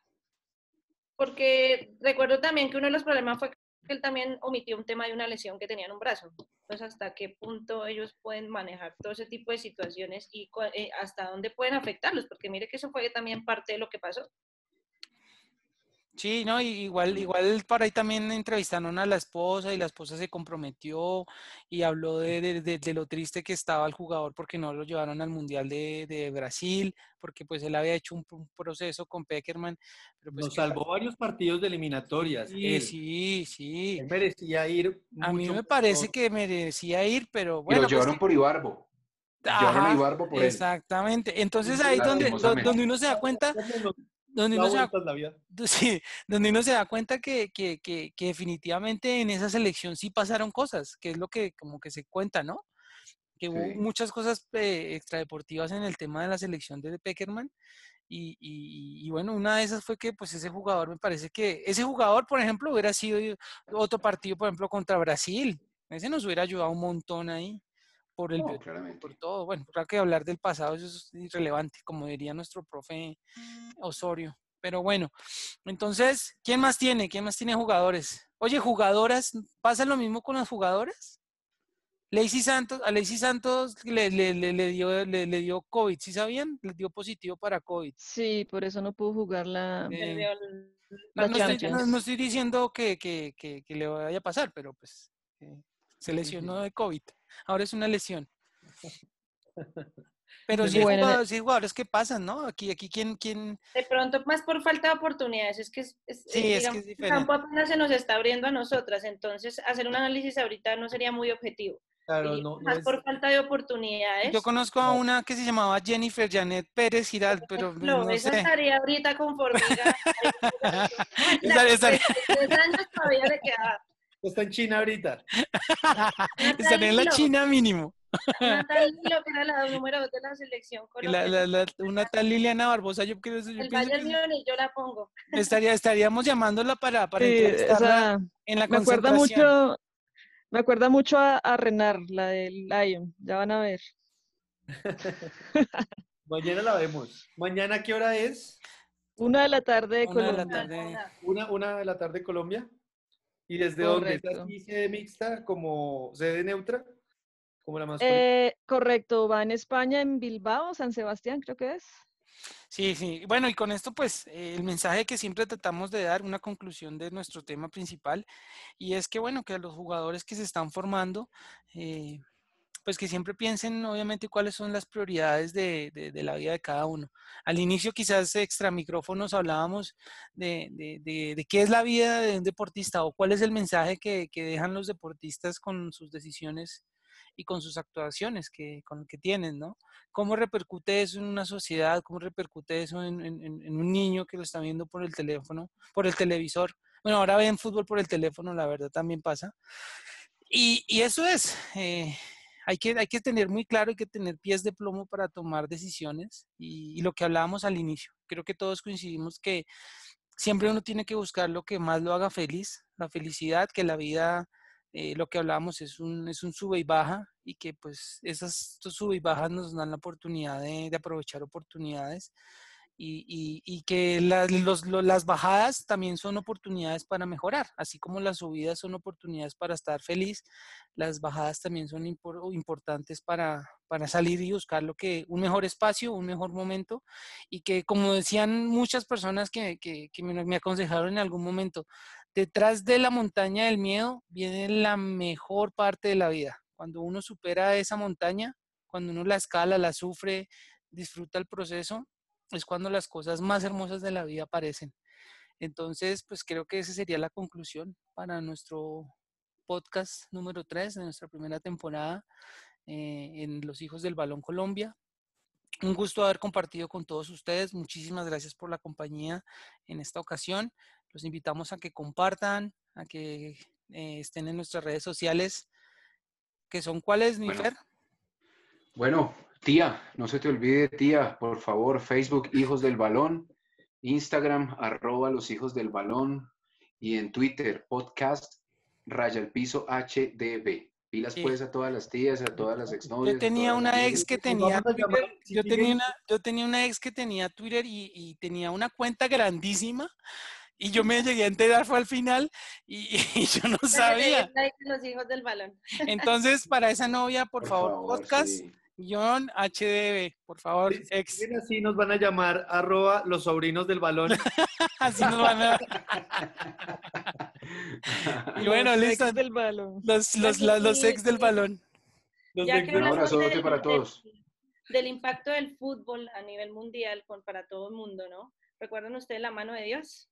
Porque recuerdo también que uno de los problemas fue que él también omitió un tema de una lesión que tenía en un brazo. Entonces, ¿hasta qué punto ellos pueden manejar todo ese tipo de situaciones y eh, hasta dónde pueden afectarlos? Porque mire que eso fue también parte de lo que pasó.
Sí, no, y igual, igual por ahí también entrevistaron a la esposa y la esposa se comprometió y habló de, de- de- de lo triste que estaba el jugador porque no lo llevaron al Mundial de, de Brasil, porque pues él había hecho un, un proceso con Peckerman, pero pues
Nos
que
salvó varios partidos de eliminatorias.
Sí,
él.
sí, sí.
Él merecía ir
A mí me
mejor.
parece que merecía ir, pero
Y
bueno,
lo
pues
llevaron
que-
por Ibarbo. Llevaron a
Ajá,
Ibarbo por él.
exactamente. Entonces ahí donde, donde uno se da cuenta,
¿Cómo nos
donde uno se da
vueltas la vida?
Sí, donde uno se da cuenta que, que, que, que definitivamente en esa selección sí pasaron cosas, que es lo que como que se cuenta, ¿no? Que hubo muchas cosas eh, extradeportivas en el tema de la selección de Peckerman. Y, y- y bueno, una de esas fue que pues ese jugador, me parece que ese jugador, por ejemplo, hubiera sido otro partido, por ejemplo, contra Brasil. Ese nos hubiera ayudado un montón ahí por el biotipo, por todo. Bueno, claro que hablar del pasado eso es irrelevante, como diría nuestro profe Osorio. Pero bueno, entonces, ¿quién más tiene? ¿Quién más tiene jugadores? Oye, jugadoras, ¿pasa lo mismo con las jugadoras? Lacey Santos, a Lacey Santos le, le, le, le dio, le, le dio COVID, ¿sí sabían? Le dio positivo para COVID.
Sí, por eso no pudo jugar la,
Eh, No,
la
no estoy, no-
Champions.
no estoy diciendo que, que, que, que le vaya a pasar, pero pues eh, se lesionó de COVID. Ahora es una lesión. Pero sí hay,
Bueno,
jugadores, sí jugadores que pasan, ¿no? Aquí, aquí, ¿quién, quién?
De pronto, más por falta de oportunidades, es que, es, es-
Sí, es que es
el campo
diferente.
apenas se nos está abriendo a nosotras, entonces hacer un análisis ahorita no sería muy objetivo.
Claro, no, no
más
es-
por falta de oportunidades.
Yo conozco a una que se llamaba Jennifer Janet Pérez Giral, pero pues,
No,
no
esa
sé.
estaría ahorita con formiga. Tres años todavía le quedaba.
Está en China ahorita.
Estaría en la. China mínimo.
Una tal que era la número dos de la selección
Y la-
colombiana.
la- la- una tal Liliana Barbosa, yo, creo, yo
El Bayern
que
Múnich yo la pongo.
estaría, estaríamos llamándola para, para
Sí,
entrevistarla
esa-
en la
me acuerda mucho, me acuerda mucho a, a Renar, la del Lion, ya van a ver.
Mañana la vemos. ¿Mañana qué hora es?
Una de la tarde de
Una de la
Colombia.
tarde.
Una, una de la tarde Colombia. ¿Y desde dónde? ¿Es sede mixta, como sede neutra? Como la masculina.
Eh, correcto, va en España, en Bilbao, San Sebastián, creo que es.
Sí, sí. Bueno, y con esto, pues, eh, el mensaje que siempre tratamos de dar, una conclusión de nuestro tema principal, y es que, bueno, que los jugadores que se están formando, eh, pues que siempre piensen, obviamente, cuáles son las prioridades de, de- la vida de cada uno. Al inicio, quizás extra micrófonos hablábamos de, de- qué es la vida de un deportista o cuál es el mensaje que, que dejan los deportistas con sus decisiones y con sus actuaciones que, con que tienen, ¿no? ¿Cómo repercute eso en una sociedad? ¿Cómo repercute eso en- en un niño que lo está viendo por el teléfono, por el televisor? Bueno, ahora ven fútbol por el teléfono, la verdad también pasa. Y, y eso es, eh, hay que, hay que tener muy claro, hay que tener pies de plomo para tomar decisiones y, lo que hablábamos al inicio. Creo que todos coincidimos que siempre uno tiene que buscar lo que más lo haga feliz, la felicidad, que la vida, eh, lo que hablábamos es un, es un sube y baja y que pues esas sube y bajas nos dan la oportunidad de aprovechar oportunidades y, que la- las bajadas también son oportunidades para mejorar, así como las subidas son oportunidades para estar feliz, las bajadas también son impor- importantes para, para salir y buscar lo que, un mejor espacio, un mejor momento y que como decían muchas personas que, que- que me, me aconsejaron en algún momento, detrás de la montaña del miedo viene la mejor parte de la vida. Cuando uno supera esa montaña, cuando uno la escala, la sufre, disfruta el proceso, es cuando las cosas más hermosas de la vida aparecen. Entonces, pues creo que esa sería la conclusión para nuestro podcast número 3 de nuestra primera temporada eh, en Los Hijos del Balón Colombia. Un gusto haber compartido con todos ustedes. Muchísimas gracias por la compañía en esta ocasión. Los invitamos a que compartan, a que eh, estén en nuestras redes sociales, que son cuáles,
Bueno.
Nifer.
Bueno, tía, no se te olvide, tía, por favor, Facebook Hijos del Balón, Instagram arroba los hijos del balón y en Twitter podcast raya el piso HDB. Pilas
Sí.
pues a todas las tías, a todas las exnovias.
Yo tenía una ex que tenía Twitter, yo tenía una, yo tenía una ex que tenía Twitter y, y tenía una cuenta grandísima y yo me llegué a enterar fue al final y, y yo no sabía.
Los hijos del balón.
Entonces, para esa novia, por, favor, podcast,
sí.
John HDB, por favor,
Si
ex.
así nos van a llamar arroba los sobrinos del balón.
Así nos van a... Y bueno,
Los
listo.
ex del balón.
Los, los, la- los ex del balón.
Los
Ya
de-
que
Un
hablas
abrazote
del-
para todos.
Del impacto del fútbol a nivel mundial con, para todo el mundo, ¿no? ¿Recuerdan ustedes la mano de Dios?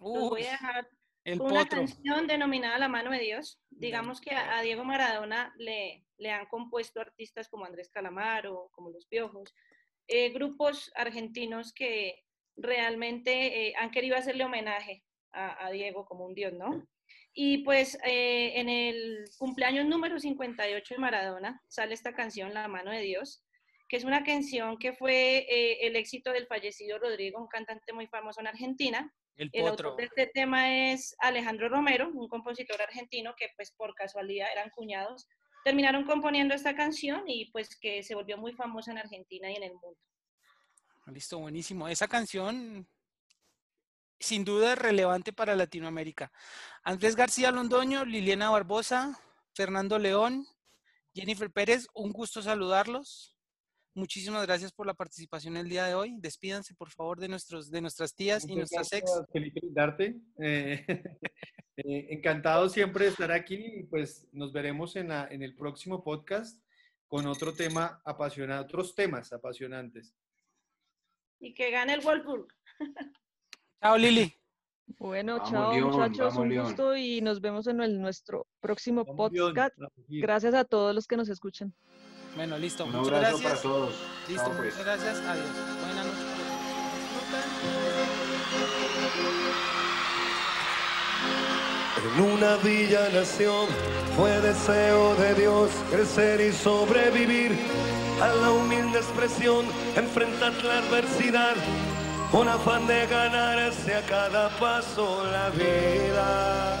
Los voy a dejar
el
una
potro.
canción denominada La mano de Dios. Digamos que a, a Diego Maradona le, le han compuesto artistas como Andrés Calamaro, como Los Piojos, eh, grupos argentinos que realmente eh, han querido hacerle homenaje a, a Diego como un dios, ¿no? Y pues eh, en el cumpleaños número 58 de Maradona sale esta canción, La mano de Dios, que es una canción que fue el éxito del fallecido Rodrigo, un cantante muy famoso en Argentina.
El
El
potro.
autor de este tema es Alejandro Romero, un compositor argentino que pues por casualidad eran cuñados. Terminaron componiendo esta canción y pues que se volvió muy famosa en Argentina y en el mundo.
Listo, buenísimo. Esa canción, sin duda, es relevante para Latinoamérica. Andrés García Londoño, Liliana Barbosa, Fernando León, Jennifer Pérez, un gusto saludarlos. Muchísimas gracias por la participación el día de hoy. Despídanse, por favor, de, nuestros, de nuestras tías y nuestras ex.
gracias, Felipe Lindarte. Eh, eh, encantado siempre de estar aquí y pues nos veremos en, la- en el próximo podcast con otro tema apasionado, otros temas apasionantes.
Y que gane el Wolfsburg.
Chao, Lili.
Bueno,
Vamos,
chao
León,
muchachos,
vamos,
un
León.
gusto y nos vemos en el- nuestro próximo
Vamos,
podcast. Gracias a todos los que nos escuchan.
Bueno, listo.
Un
Muchas
abrazo
gracias.
para todos.
Listo,
Chao, pues.
muchas gracias. Adiós. Buenas noches.
En una villa nación fue deseo de Dios crecer y sobrevivir a la humilde expresión, enfrentar la adversidad con afán de ganarse a cada paso la vida.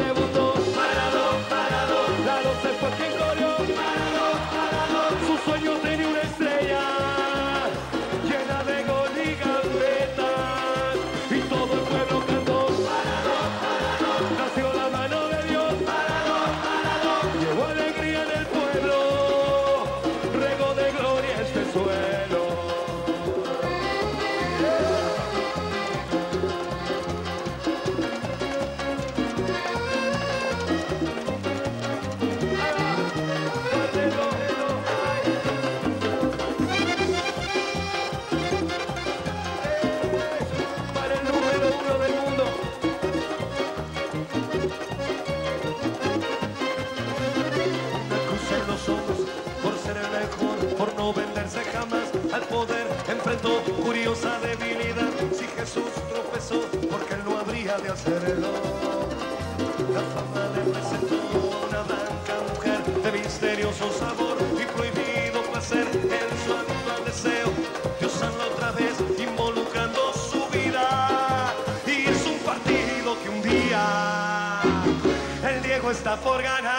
porque glorió sus sueños de I forgot